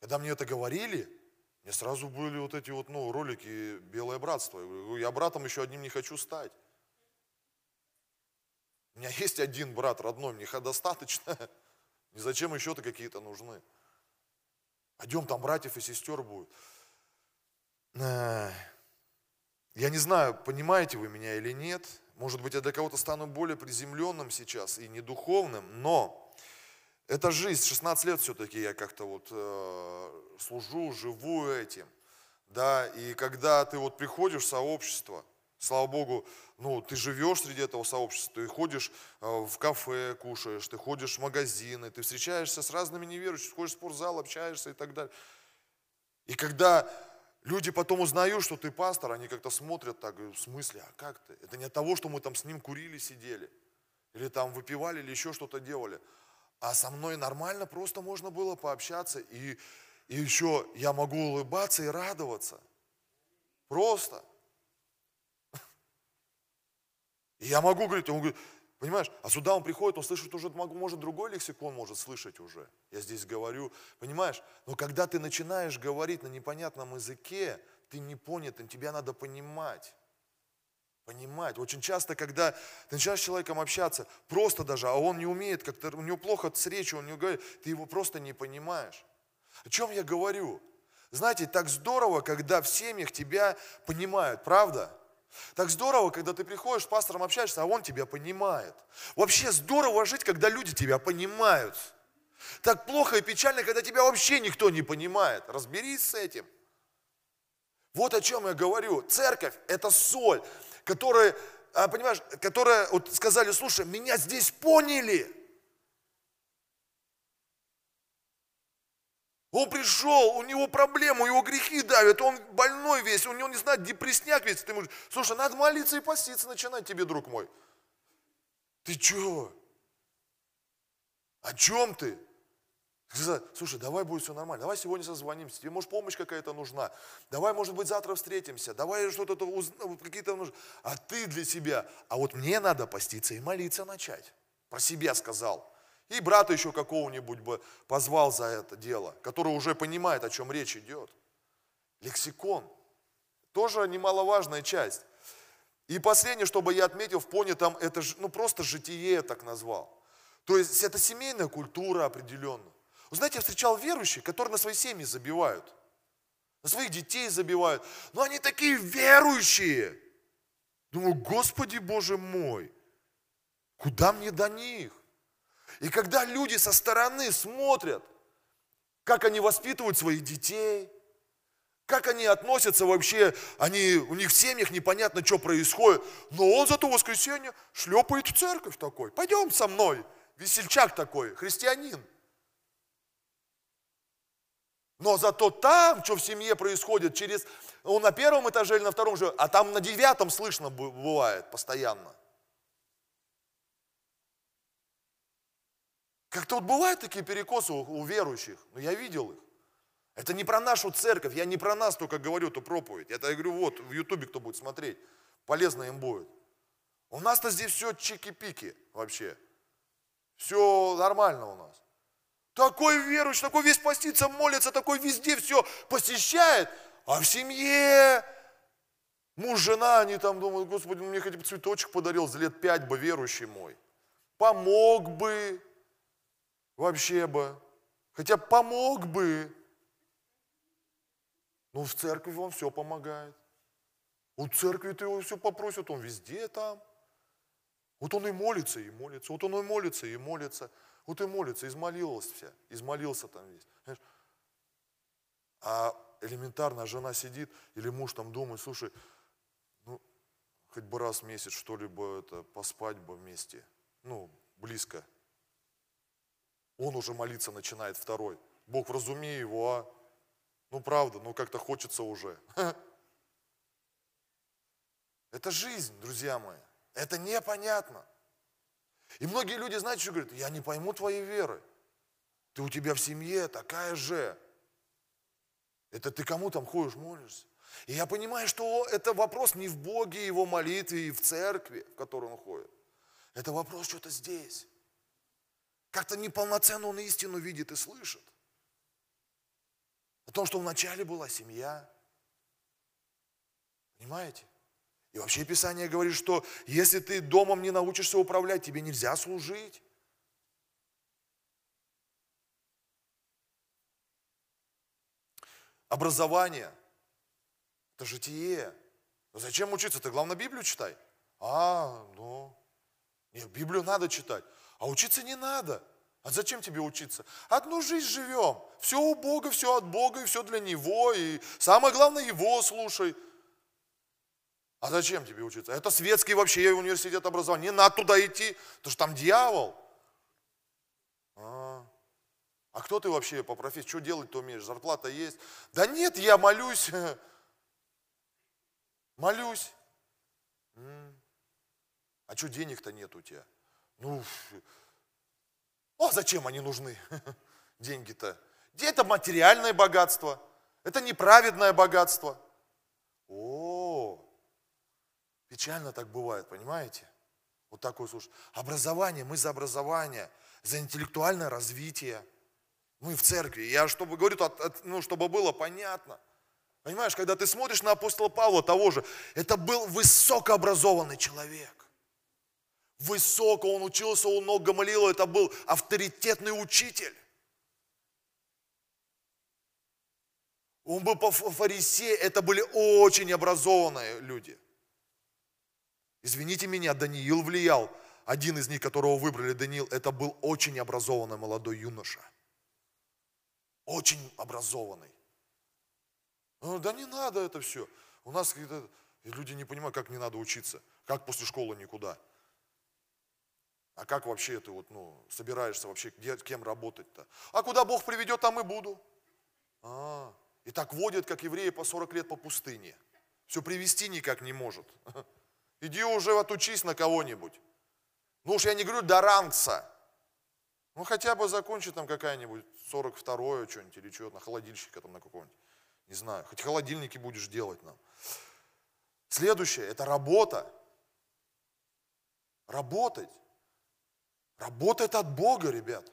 Когда мне это говорили, мне сразу были вот эти вот, ну, ролики «Белое братство». Я братом еще одним не хочу стать. У меня есть один брат родной, мне достаточно. Не зачем еще-то какие-то нужны. Пойдем, там братьев и сестер будет. Я не знаю, понимаете вы меня или нет. Может быть, я для кого-то стану более приземленным сейчас и не духовным, но это жизнь, 16 лет все-таки я как-то вот э, служу, живу этим. Да, и когда ты вот приходишь в сообщество, слава Богу, ну, ты живешь среди этого сообщества, ты ходишь э, в кафе, кушаешь, ты ходишь в магазины, ты встречаешься с разными неверующими, ходишь в спортзал, общаешься и так далее. И когда люди потом узнают, что ты пастор, они как-то смотрят так, в смысле, а как ты? Это не от того, что мы там с ним курили, сидели, или там выпивали, или еще что-то делали, а со мной нормально просто можно было пообщаться. И, и еще я могу улыбаться и радоваться. Просто. И я могу говорить, он говорит, понимаешь, а сюда он приходит, он слышит уже, может, другой лексикон может слышать уже. Я здесь говорю, понимаешь? Но когда ты начинаешь говорить на непонятном языке, ты не понят, тебя надо понимать понимать. Очень часто, когда ты начинаешь с человеком общаться, просто даже, а он не умеет, как-то у него плохо с речью, он не говорит, ты его просто не понимаешь. О чем я говорю? Знаете, так здорово, когда в семьях тебя понимают, правда? Так здорово, когда ты приходишь пастором общаешься, а он тебя понимает. Вообще здорово жить, когда люди тебя понимают. Так плохо и печально, когда тебя вообще никто не понимает. Разберись с этим. Вот о чем я говорю. Церковь – это соль которые, а, понимаешь, которые вот сказали, слушай, меня здесь поняли. Он пришел, у него проблемы, у него грехи давят, он больной весь, у него, не знаю, депресняк весь. Ты можешь, слушай, надо молиться и поститься начинать тебе, друг мой. Ты что? О чем ты? Слушай, давай будет все нормально, давай сегодня созвонимся, тебе может помощь какая-то нужна, давай, может быть, завтра встретимся, давай что-то, какие-то нужны. А ты для себя, а вот мне надо поститься и молиться начать. Про себя сказал. И брата еще какого-нибудь бы позвал за это дело, который уже понимает, о чем речь идет. Лексикон. Тоже немаловажная часть. И последнее, чтобы я отметил в понятом, это ну просто житие так назвал. То есть это семейная культура определенно. Вы знаете, я встречал верующих, которые на свои семьи забивают. На своих детей забивают. Но они такие верующие. Думаю, Господи Боже мой, куда мне до них? И когда люди со стороны смотрят, как они воспитывают своих детей, как они относятся вообще, они, у них в семьях непонятно, что происходит. Но он зато в воскресенье шлепает в церковь такой. Пойдем со мной. Весельчак такой, христианин. Но зато там, что в семье происходит, через, он на первом этаже или на втором же, а там на девятом слышно бывает постоянно. Как-то вот бывают такие перекосы у, верующих, но я видел их. Это не про нашу церковь, я не про нас только говорю эту проповедь. Это я говорю, вот, в Ютубе кто будет смотреть, полезно им будет. У нас-то здесь все чики-пики вообще. Все нормально у нас. Такой верующий, такой весь постится, молится, такой везде все посещает. А в семье муж, жена, они там думают, Господи, мне хотя бы цветочек подарил за лет пять бы верующий мой. Помог бы, вообще бы. Хотя помог бы. Ну, в церкви он все помогает. У церкви ты его все попросят, он везде там. Вот он и молится, и молится. Вот он и молится, и молится. Вот и молится, измолился, измолился там весь. А элементарно жена сидит, или муж там думает, слушай, ну, хоть бы раз в месяц что-либо это, поспать бы вместе. Ну, близко. Он уже молиться начинает второй. Бог, вразуми его, а? Ну, правда, ну как-то хочется уже. Это жизнь, друзья мои. Это непонятно. И многие люди, знаете, что говорят? Я не пойму твоей веры. Ты у тебя в семье такая же. Это ты кому там ходишь, молишься? И я понимаю, что это вопрос не в Боге, его молитве и в церкви, в которой он ходит. Это вопрос что-то здесь. Как-то неполноценно он истину видит и слышит. О том, что вначале была семья. Понимаете? И вообще Писание говорит, что если ты домом не научишься управлять, тебе нельзя служить. Образование – это житие. Но зачем учиться? Ты, главное, Библию читай. А, ну, нет, Библию надо читать. А учиться не надо. А зачем тебе учиться? Одну жизнь живем. Все у Бога, все от Бога, и все для Него. И самое главное, Его слушай. А зачем тебе учиться? Это светский вообще университет образования. Не надо туда идти, потому что там дьявол. А, а кто ты вообще по профессии? Что делать-то умеешь? Зарплата есть? Да нет, я молюсь. Молюсь. А что денег-то нет у тебя? Ну, а зачем они нужны? Деньги-то. Это материальное богатство. Это неправедное богатство. О, Печально так бывает, понимаете? Вот такой слушай. Образование, мы за образование, за интеллектуальное развитие. Мы в церкви. Я чтобы говорю, ну, чтобы было понятно. Понимаешь, когда ты смотришь на апостола Павла того же, это был высокообразованный человек. Высоко он учился у ног Гамалила, это был авторитетный учитель. Он был по фарисею, это были очень образованные люди. Извините меня, Даниил влиял. Один из них, которого выбрали Даниил, это был очень образованный молодой юноша. Очень образованный. Ну, да не надо это все. У нас люди не понимают, как не надо учиться. Как после школы никуда. А как вообще ты вот, ну, собираешься вообще, где, кем работать-то? А куда Бог приведет, там и буду. А, и так водят, как евреи по 40 лет по пустыне. Все привести никак не может. Иди уже отучись на кого-нибудь. Ну уж я не говорю до ранца. Ну хотя бы закончи там какая-нибудь 42-е что-нибудь или что на холодильщика там на какого-нибудь. Не знаю, хоть холодильники будешь делать нам. Следующее, это работа. Работать. Работа это от Бога, ребят.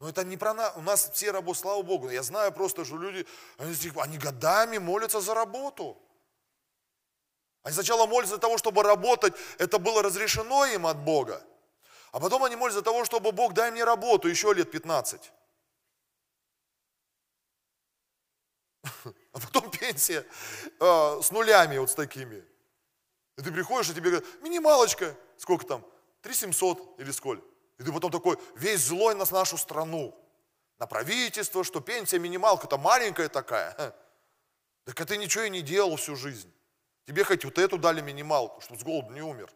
Но это не про нас. У нас все работы, слава Богу. Я знаю просто, что люди, они, они годами молятся за работу. Они сначала молятся для того, чтобы работать, это было разрешено им от Бога. А потом они молятся за того, чтобы Бог дай мне работу еще лет 15. А потом пенсия э, с нулями вот с такими. И ты приходишь, и тебе говорят, минималочка, сколько там, 3700 или сколько. И ты потом такой, весь злой на нашу страну, на правительство, что пенсия минималка-то маленькая такая. Так а ты ничего и не делал всю жизнь. Тебе хоть вот эту дали минималку, чтобы с голоду не умер.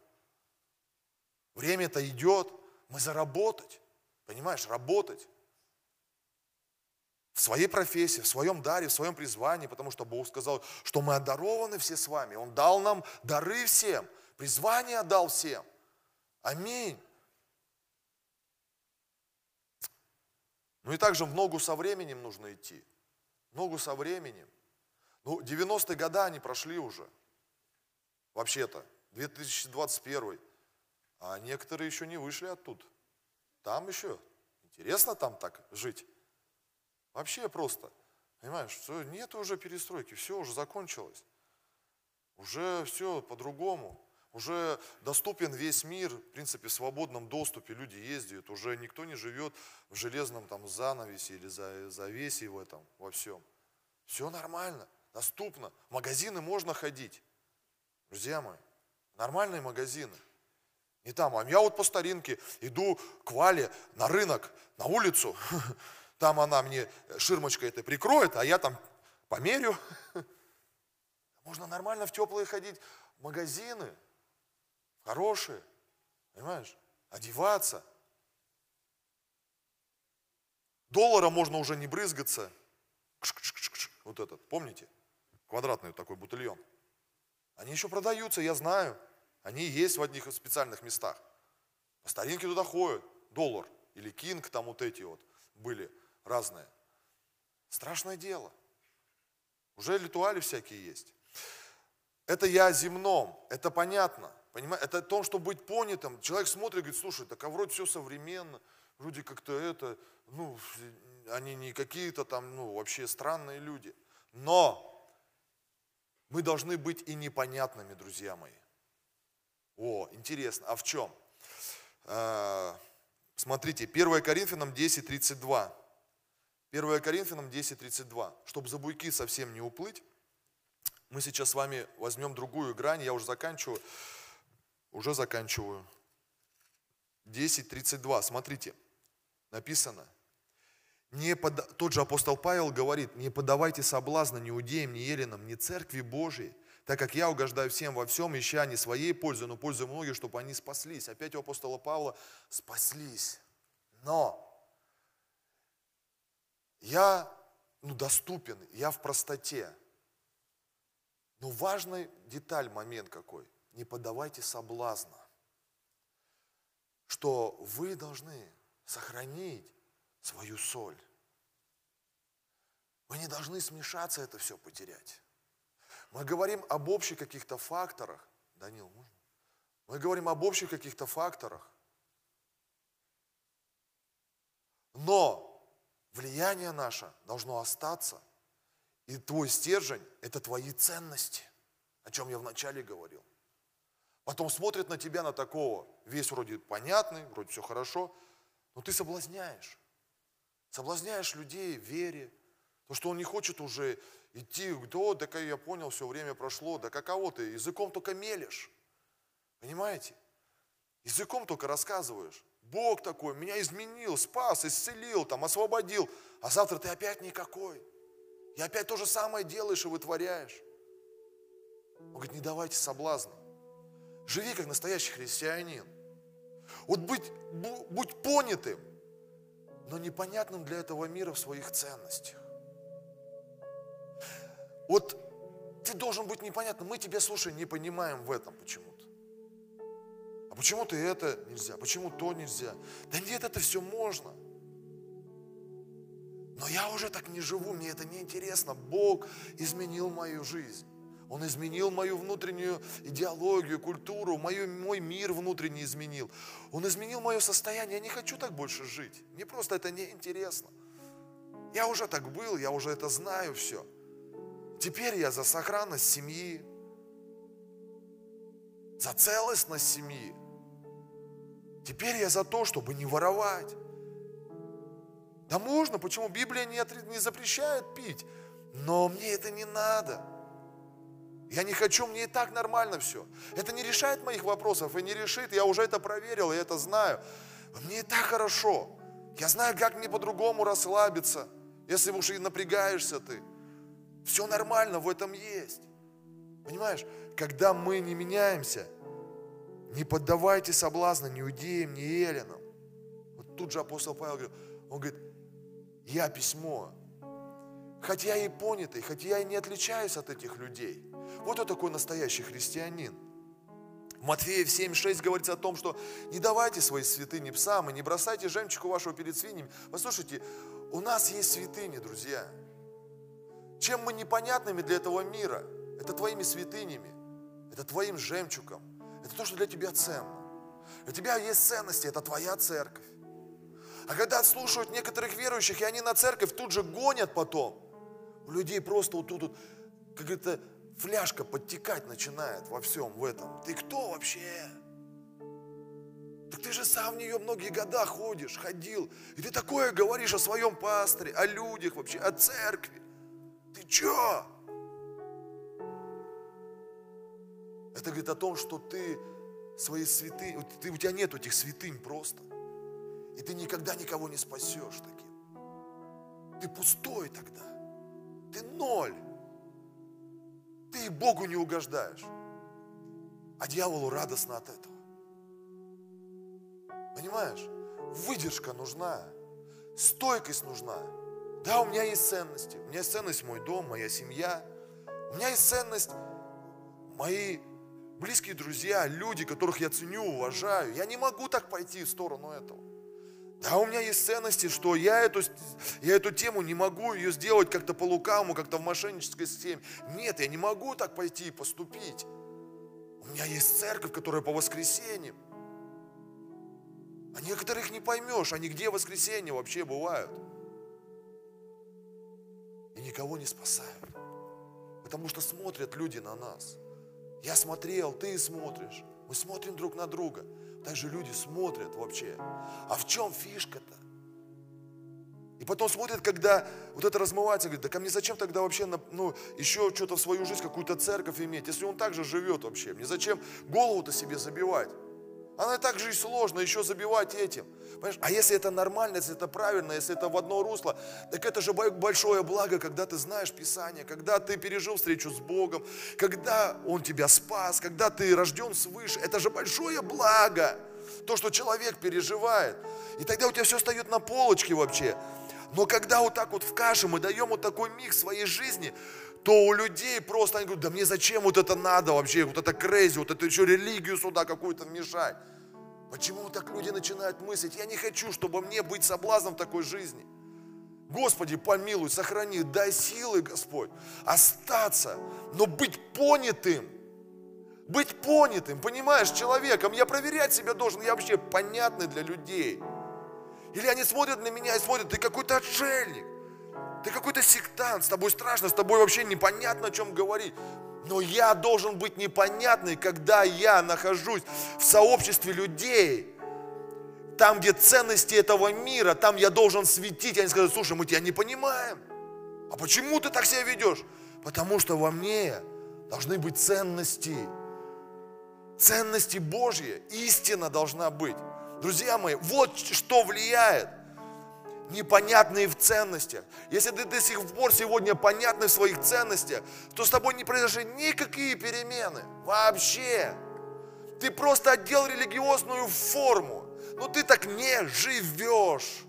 Время-то идет, мы заработать, понимаешь, работать. В своей профессии, в своем даре, в своем призвании, потому что Бог сказал, что мы одарованы все с вами. Он дал нам дары всем, призвание дал всем. Аминь. Ну и также в ногу со временем нужно идти. В ногу со временем. Ну, 90-е годы они прошли уже. Вообще-то. 2021. А некоторые еще не вышли оттуда. Там еще. Интересно там так жить. Вообще просто. Понимаешь, все, нет уже перестройки, все уже закончилось. Уже все по-другому. Уже доступен весь мир, в принципе, в свободном доступе люди ездят. Уже никто не живет в железном там занавесе или за, завесе в этом, во всем. Все нормально, доступно. В магазины можно ходить. Друзья мои, нормальные магазины. Не там, а я вот по старинке иду к Вале на рынок, на улицу, там она мне ширмочкой это прикроет, а я там померю. Можно нормально в теплые ходить магазины, хорошие, понимаешь, одеваться. Доллара можно уже не брызгаться. Вот этот, помните? Квадратный такой бутыльон. Они еще продаются, я знаю. Они есть в одних специальных местах. По старинке туда ходят. Доллар или кинг, там вот эти вот были разные. Страшное дело. Уже ритуали всякие есть. Это я о земном, это понятно. Понимаете? Это о том, чтобы быть понятым. Человек смотрит и говорит, слушай, так а вроде все современно, вроде как-то это, ну, они не какие-то там, ну, вообще странные люди. Но мы должны быть и непонятными, друзья мои. О, интересно, а в чем? А, смотрите, 1 Коринфянам 10, 32. 1 Коринфянам 10, 32. Чтобы за буйки совсем не уплыть, мы сейчас с вами возьмем другую грань, я уже заканчиваю, уже заканчиваю. 10, 32, смотрите, написано. Не под... Тот же апостол Павел говорит, не подавайте соблазна ни иудеям, ни еленам, ни церкви Божией, так как я угождаю всем во всем, ища не своей пользы, но пользу многих, чтобы они спаслись. Опять у апостола Павла спаслись. Но я ну, доступен, я в простоте. Но важная деталь, момент какой. Не подавайте соблазна. Что вы должны сохранить свою соль. Вы не должны смешаться это все потерять. Мы говорим об общих каких-то факторах. Данил, можно? Мы говорим об общих каких-то факторах. Но влияние наше должно остаться. И твой стержень – это твои ценности, о чем я вначале говорил. Потом смотрят на тебя, на такого, весь вроде понятный, вроде все хорошо, но ты соблазняешь. Соблазняешь людей вере, то, что он не хочет уже идти, да, да, я понял, все время прошло, да каково ты, языком только мелешь. Понимаете? Языком только рассказываешь. Бог такой, меня изменил, спас, исцелил, там, освободил. А завтра ты опять никакой. И опять то же самое делаешь и вытворяешь. Он говорит, не давайте соблазна. Живи как настоящий христианин. Вот быть, будь понятым, но непонятным для этого мира в своих ценностях. Вот ты должен быть непонятным. Мы тебя, слушай, не понимаем в этом почему-то. А почему ты это нельзя? Почему то нельзя? Да нет, это все можно. Но я уже так не живу, мне это не интересно. Бог изменил мою жизнь. Он изменил мою внутреннюю идеологию, культуру, мою, мой мир внутренний изменил. Он изменил мое состояние. Я не хочу так больше жить. Мне просто это не интересно. Я уже так был, я уже это знаю все. Теперь я за сохранность семьи, за целостность семьи. Теперь я за то, чтобы не воровать. Да можно, почему Библия не, не запрещает пить, но мне это не надо. Я не хочу, мне и так нормально все. Это не решает моих вопросов и не решит. Я уже это проверил, я это знаю. Мне и так хорошо. Я знаю, как мне по-другому расслабиться, если уж и напрягаешься ты. Все нормально в этом есть. Понимаешь, когда мы не меняемся, не поддавайте соблазна ни иудеям, ни эллинам. Вот тут же апостол Павел говорит, он говорит, я письмо, хотя я и понятый, хотя я и не отличаюсь от этих людей. Вот кто такой настоящий христианин. В Матфея 7,6 говорится о том, что не давайте свои святыни псам и не бросайте жемчугу вашего перед свиньями. Послушайте, у нас есть святыни, друзья. Чем мы непонятными для этого мира? Это твоими святынями, это твоим жемчугом, это то, что для тебя ценно. Для тебя есть ценности, это твоя церковь. А когда слушают некоторых верующих, и они на церковь тут же гонят потом, у людей просто вот тут, вот, как говорится, фляжка подтекать начинает во всем в этом. Ты кто вообще? Так ты же сам в нее многие года ходишь, ходил. И ты такое говоришь о своем пасторе, о людях вообще, о церкви. Ты че? Это говорит о том, что ты свои святыни, ты, у тебя нет этих святынь просто. И ты никогда никого не спасешь таким. Ты пустой тогда. Ты ноль. Богу не угождаешь. А дьяволу радостно от этого. Понимаешь? Выдержка нужна. Стойкость нужна. Да, у меня есть ценности. У меня есть ценность мой дом, моя семья. У меня есть ценность мои близкие друзья, люди, которых я ценю, уважаю. Я не могу так пойти в сторону этого. Да, у меня есть ценности, что я эту, я эту тему не могу ее сделать как-то по лукавому, как-то в мошеннической системе. Нет, я не могу так пойти и поступить. У меня есть церковь, которая по воскресеньям. А некоторых не поймешь, они где воскресенье вообще бывают. И никого не спасают. Потому что смотрят люди на нас. Я смотрел, ты смотришь. Мы смотрим друг на друга. Также люди смотрят вообще. А в чем фишка-то? И потом смотрят, когда вот это размывается, говорит, да ко мне зачем тогда вообще, ну, еще что-то в свою жизнь, какую-то церковь иметь, если он так же живет вообще, мне зачем голову-то себе забивать? Она так же и сложно еще забивать этим. Понимаешь? А если это нормально, если это правильно, если это в одно русло, так это же большое благо, когда ты знаешь Писание, когда ты пережил встречу с Богом, когда Он тебя спас, когда ты рожден свыше. Это же большое благо, то, что человек переживает. И тогда у тебя все встает на полочке вообще. Но когда вот так вот в каше мы даем вот такой миг своей жизни, то у людей просто, они говорят, да мне зачем вот это надо вообще, вот это крейзи, вот это еще религию сюда какую-то вмешать. Почему так люди начинают мыслить, я не хочу, чтобы мне быть соблазном такой жизни. Господи, помилуй, сохрани, дай силы, Господь, остаться, но быть понятым. Быть понятым, понимаешь, человеком. Я проверять себя должен, я вообще понятный для людей. Или они смотрят на меня и смотрят, ты какой-то отшельник. Ты какой-то сектант, с тобой страшно, с тобой вообще непонятно, о чем говорить. Но я должен быть непонятный, когда я нахожусь в сообществе людей, там, где ценности этого мира, там я должен светить. Они скажут, слушай, мы тебя не понимаем. А почему ты так себя ведешь? Потому что во мне должны быть ценности. Ценности Божьи, истина должна быть. Друзья мои, вот что влияет непонятные в ценностях. Если ты до сих пор сегодня понятный в своих ценностях, то с тобой не произошли никакие перемены. Вообще. Ты просто одел религиозную форму. Но ты так не живешь.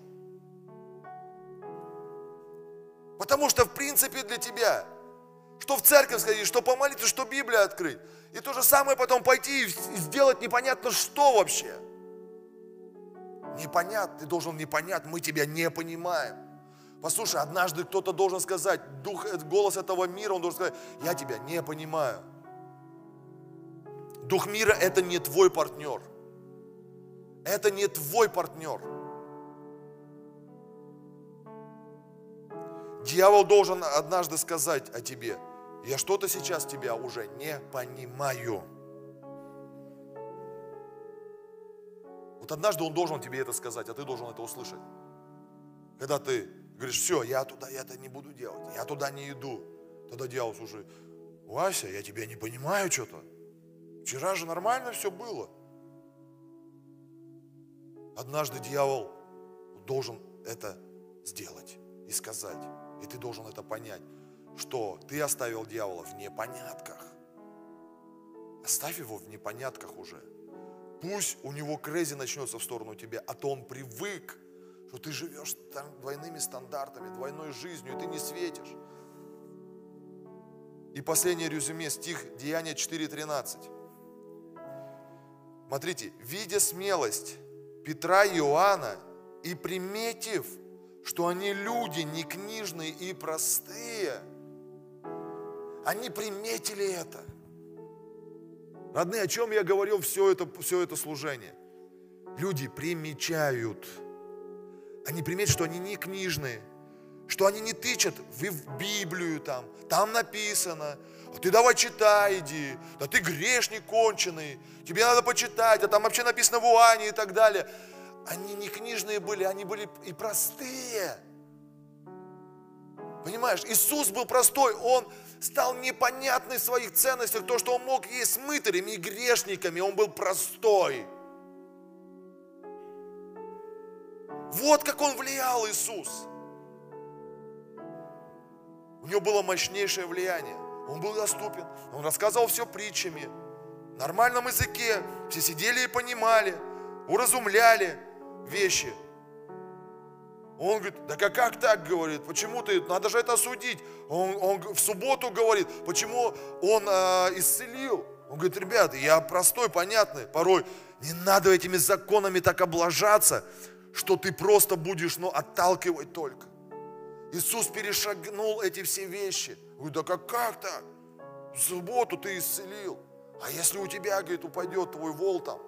Потому что в принципе для тебя, что в церковь сходить, что помолиться, что Библию открыть. И то же самое потом пойти и сделать непонятно что вообще – непонятно, ты должен не понять, мы тебя не понимаем. Послушай, однажды кто-то должен сказать, дух, голос этого мира, он должен сказать, я тебя не понимаю. Дух мира – это не твой партнер. Это не твой партнер. Дьявол должен однажды сказать о тебе, я что-то сейчас тебя уже не понимаю. Вот однажды он должен тебе это сказать, а ты должен это услышать. Когда ты говоришь, все, я туда я это не буду делать, я туда не иду. Тогда дьявол, слушай, Вася, я тебя не понимаю что-то. Вчера же нормально все было. Однажды дьявол должен это сделать и сказать. И ты должен это понять, что ты оставил дьявола в непонятках. Оставь его в непонятках уже. Пусть у него крези начнется в сторону тебя, а то он привык, что ты живешь двойными стандартами, двойной жизнью, и ты не светишь. И последнее резюме, стих Деяния 4.13. Смотрите, видя смелость Петра и Иоанна и приметив, что они люди не книжные и простые, они приметили это. Родные, о чем я говорил все это, все это служение? Люди примечают. Они приметят, что они не книжные, что они не тычат в Библию там, там написано, а ты давай читай, иди, да ты грешник конченый, тебе надо почитать, а там вообще написано в Уане и так далее. Они не книжные были, они были и простые. Понимаешь, Иисус был простой, Он стал непонятный в своих ценностях, то, что Он мог есть с мытарями и грешниками, Он был простой. Вот как Он влиял, Иисус. У него было мощнейшее влияние. Он был доступен. Он рассказывал все притчами. В нормальном языке. Все сидели и понимали, уразумляли вещи. Он говорит, да как, как так, говорит, почему ты, надо же это осудить. Он, он в субботу говорит, почему он э, исцелил. Он говорит, ребята, я простой, понятный, порой не надо этими законами так облажаться, что ты просто будешь, ну, отталкивать только. Иисус перешагнул эти все вещи. Говорит, да как, как так? В субботу ты исцелил. А если у тебя, говорит, упадет твой вол там,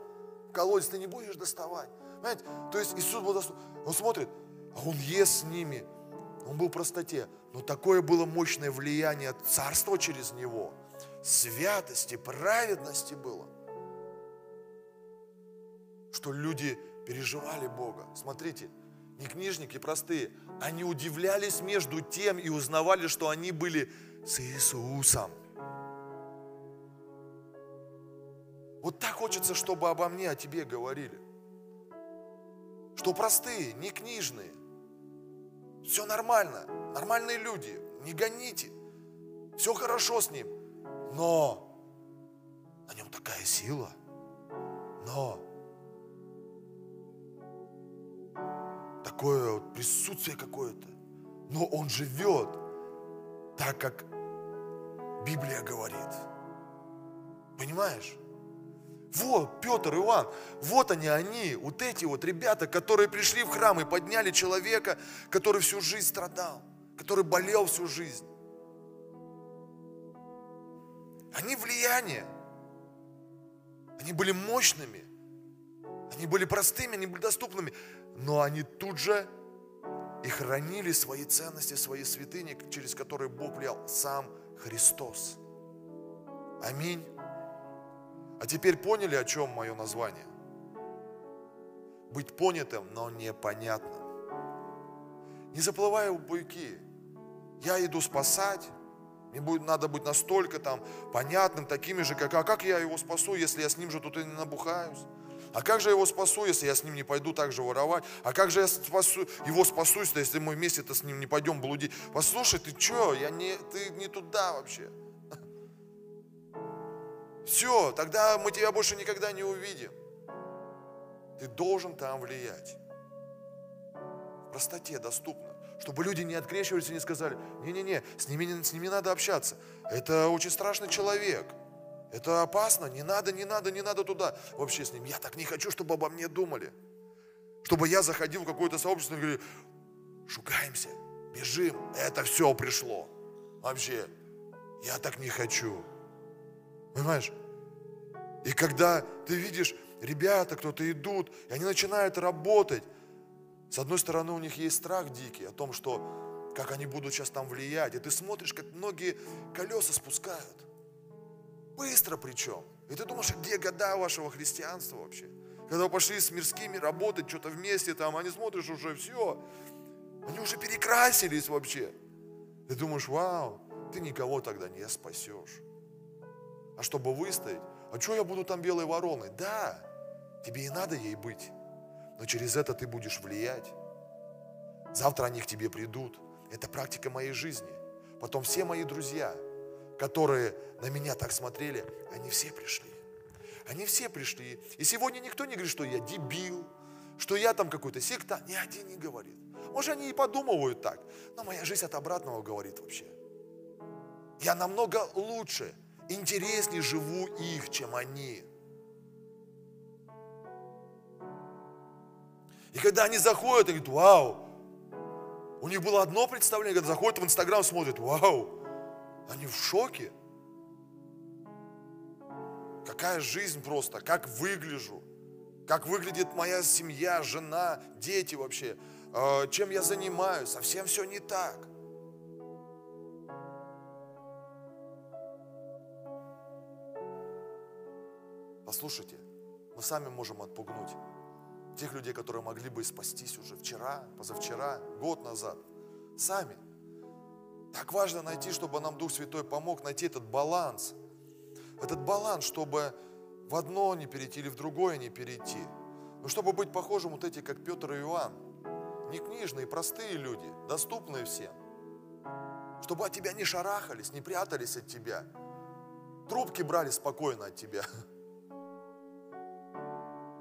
колодец ты не будешь доставать. Понимаете? То есть Иисус был доступен. Он смотрит, а он ест с ними. Он был в простоте. Но такое было мощное влияние царства через него. Святости, праведности было. Что люди переживали Бога. Смотрите, не книжники простые, они удивлялись между тем и узнавали, что они были с Иисусом. Вот так хочется, чтобы обо мне, о тебе говорили. Что простые, не книжные. Все нормально, нормальные люди, не гоните. Все хорошо с ним. Но на нем такая сила. Но такое вот присутствие какое-то. Но он живет так, как Библия говорит. Понимаешь? Вот Петр, Иоанн, вот они, они, вот эти вот ребята, которые пришли в храм и подняли человека, который всю жизнь страдал, который болел всю жизнь. Они влияние. Они были мощными. Они были простыми, они были доступными но они тут же и хранили свои ценности, свои святыни, через которые Бог влиял сам Христос. Аминь. А теперь поняли, о чем мое название? Быть понятым, но непонятным. Не заплывая в буйки. Я иду спасать, мне будет, надо быть настолько там понятным, такими же, как, а как я его спасу, если я с ним же тут и не набухаюсь? А как же я его спасу, если я с ним не пойду так же воровать? А как же я спасу, его спасусь, если мы вместе-то с ним не пойдем блудить? Послушай, ты что, я не, ты не туда вообще. Все, тогда мы тебя больше никогда не увидим. Ты должен там влиять. В простоте, доступно. Чтобы люди не открещивались и не сказали, не-не-не, с ними, с ними надо общаться. Это очень страшный человек. Это опасно, не надо, не надо, не надо туда. Вообще с ним, я так не хочу, чтобы обо мне думали. Чтобы я заходил в какое-то сообщество и говорил, шугаемся, бежим, это все пришло. Вообще, я так не хочу. Понимаешь? И когда ты видишь, ребята, кто-то идут, и они начинают работать, с одной стороны, у них есть страх дикий о том, что как они будут сейчас там влиять. И ты смотришь, как многие колеса спускают. Быстро причем. И ты думаешь, где года вашего христианства вообще? Когда пошли с мирскими работать, что-то вместе там, они смотришь уже все, они уже перекрасились вообще. Ты думаешь, вау, ты никого тогда не спасешь. А чтобы выстоять, а что я буду там белой вороной? Да, тебе и надо ей быть. Но через это ты будешь влиять. Завтра они к тебе придут. Это практика моей жизни. Потом все мои друзья, которые на меня так смотрели, они все пришли. Они все пришли. И сегодня никто не говорит, что я дебил, что я там какой-то секта. Ни один не говорит. Может, они и подумывают так. Но моя жизнь от обратного говорит вообще. Я намного лучше, интереснее живу их, чем они. И когда они заходят, они говорят, вау, у них было одно представление, когда заходят в Инстаграм, смотрят, вау, они в шоке. Какая жизнь просто, как выгляжу, как выглядит моя семья, жена, дети вообще, э, чем я занимаюсь, совсем все не так. Послушайте, мы сами можем отпугнуть тех людей, которые могли бы спастись уже вчера, позавчера, год назад. Сами. Так важно найти, чтобы нам Дух Святой помог найти этот баланс. Этот баланс, чтобы в одно не перейти или в другое не перейти. Но чтобы быть похожим вот эти, как Петр и Иоанн. Не книжные, простые люди, доступные всем. Чтобы от тебя не шарахались, не прятались от тебя. Трубки брали спокойно от тебя.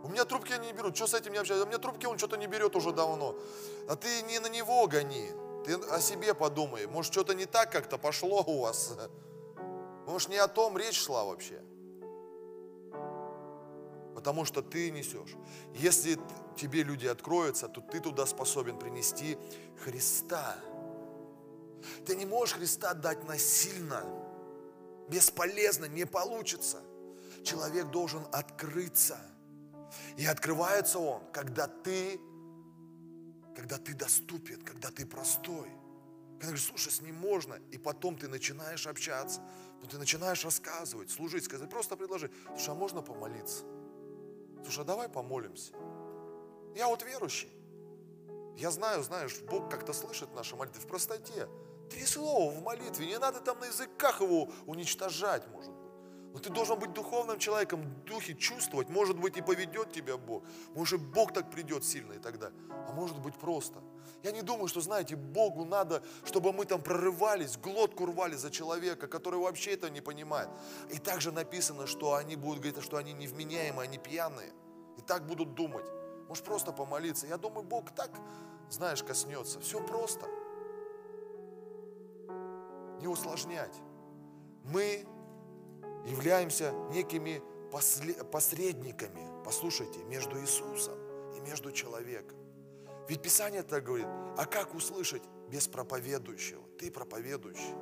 У меня трубки не берут. Что с этим не общаюсь? У меня трубки он что-то не берет уже давно. А ты не на него гони. Ты о себе подумай. Может, что-то не так как-то пошло у вас. Может, не о том речь шла вообще. Потому что ты несешь. Если тебе люди откроются, то ты туда способен принести Христа. Ты не можешь Христа дать насильно. Бесполезно, не получится. Человек должен открыться – и открывается он, когда ты, когда ты доступен, когда ты простой. Когда говоришь, слушай, с ним можно, и потом ты начинаешь общаться, ты начинаешь рассказывать, служить, сказать, просто предложи, слушай, а можно помолиться? Слушай, а давай помолимся. Я вот верующий. Я знаю, знаешь, Бог как-то слышит наши молитвы в простоте. Три слова в молитве, не надо там на языках его уничтожать, может. Но ты должен быть духовным человеком, в духе чувствовать. Может быть, и поведет тебя Бог. Может, Бог так придет сильно и тогда. А может быть, просто. Я не думаю, что, знаете, Богу надо, чтобы мы там прорывались, глотку рвали за человека, который вообще это не понимает. И также написано, что они будут говорить, что они невменяемые, они пьяные. И так будут думать. Может, просто помолиться. Я думаю, Бог так, знаешь, коснется. Все просто. Не усложнять. Мы являемся некими посредниками, послушайте, между Иисусом и между человеком. Ведь Писание так говорит, а как услышать без проповедующего? Ты проповедующий.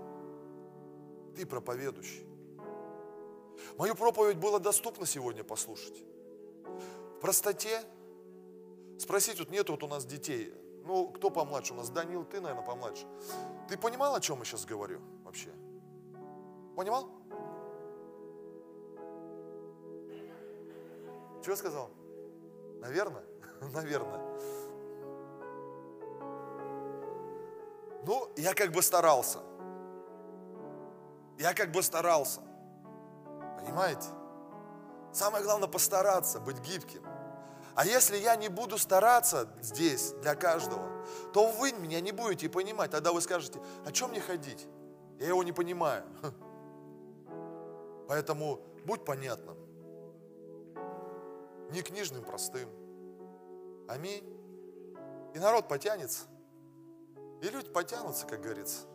Ты проповедующий. Мою проповедь было доступно сегодня послушать. В простоте. Спросить, вот нет вот у нас детей. Ну, кто помладше? У нас Данил, ты, наверное, помладше. Ты понимал, о чем я сейчас говорю вообще? Понимал? Что сказал? Наверное? Наверное. Ну, я как бы старался. Я как бы старался. Понимаете? Самое главное постараться, быть гибким. А если я не буду стараться здесь для каждого, то вы меня не будете понимать. Тогда вы скажете, о чем мне ходить? Я его не понимаю. Поэтому будь понятным не книжным простым. Аминь. И народ потянется. И люди потянутся, как говорится.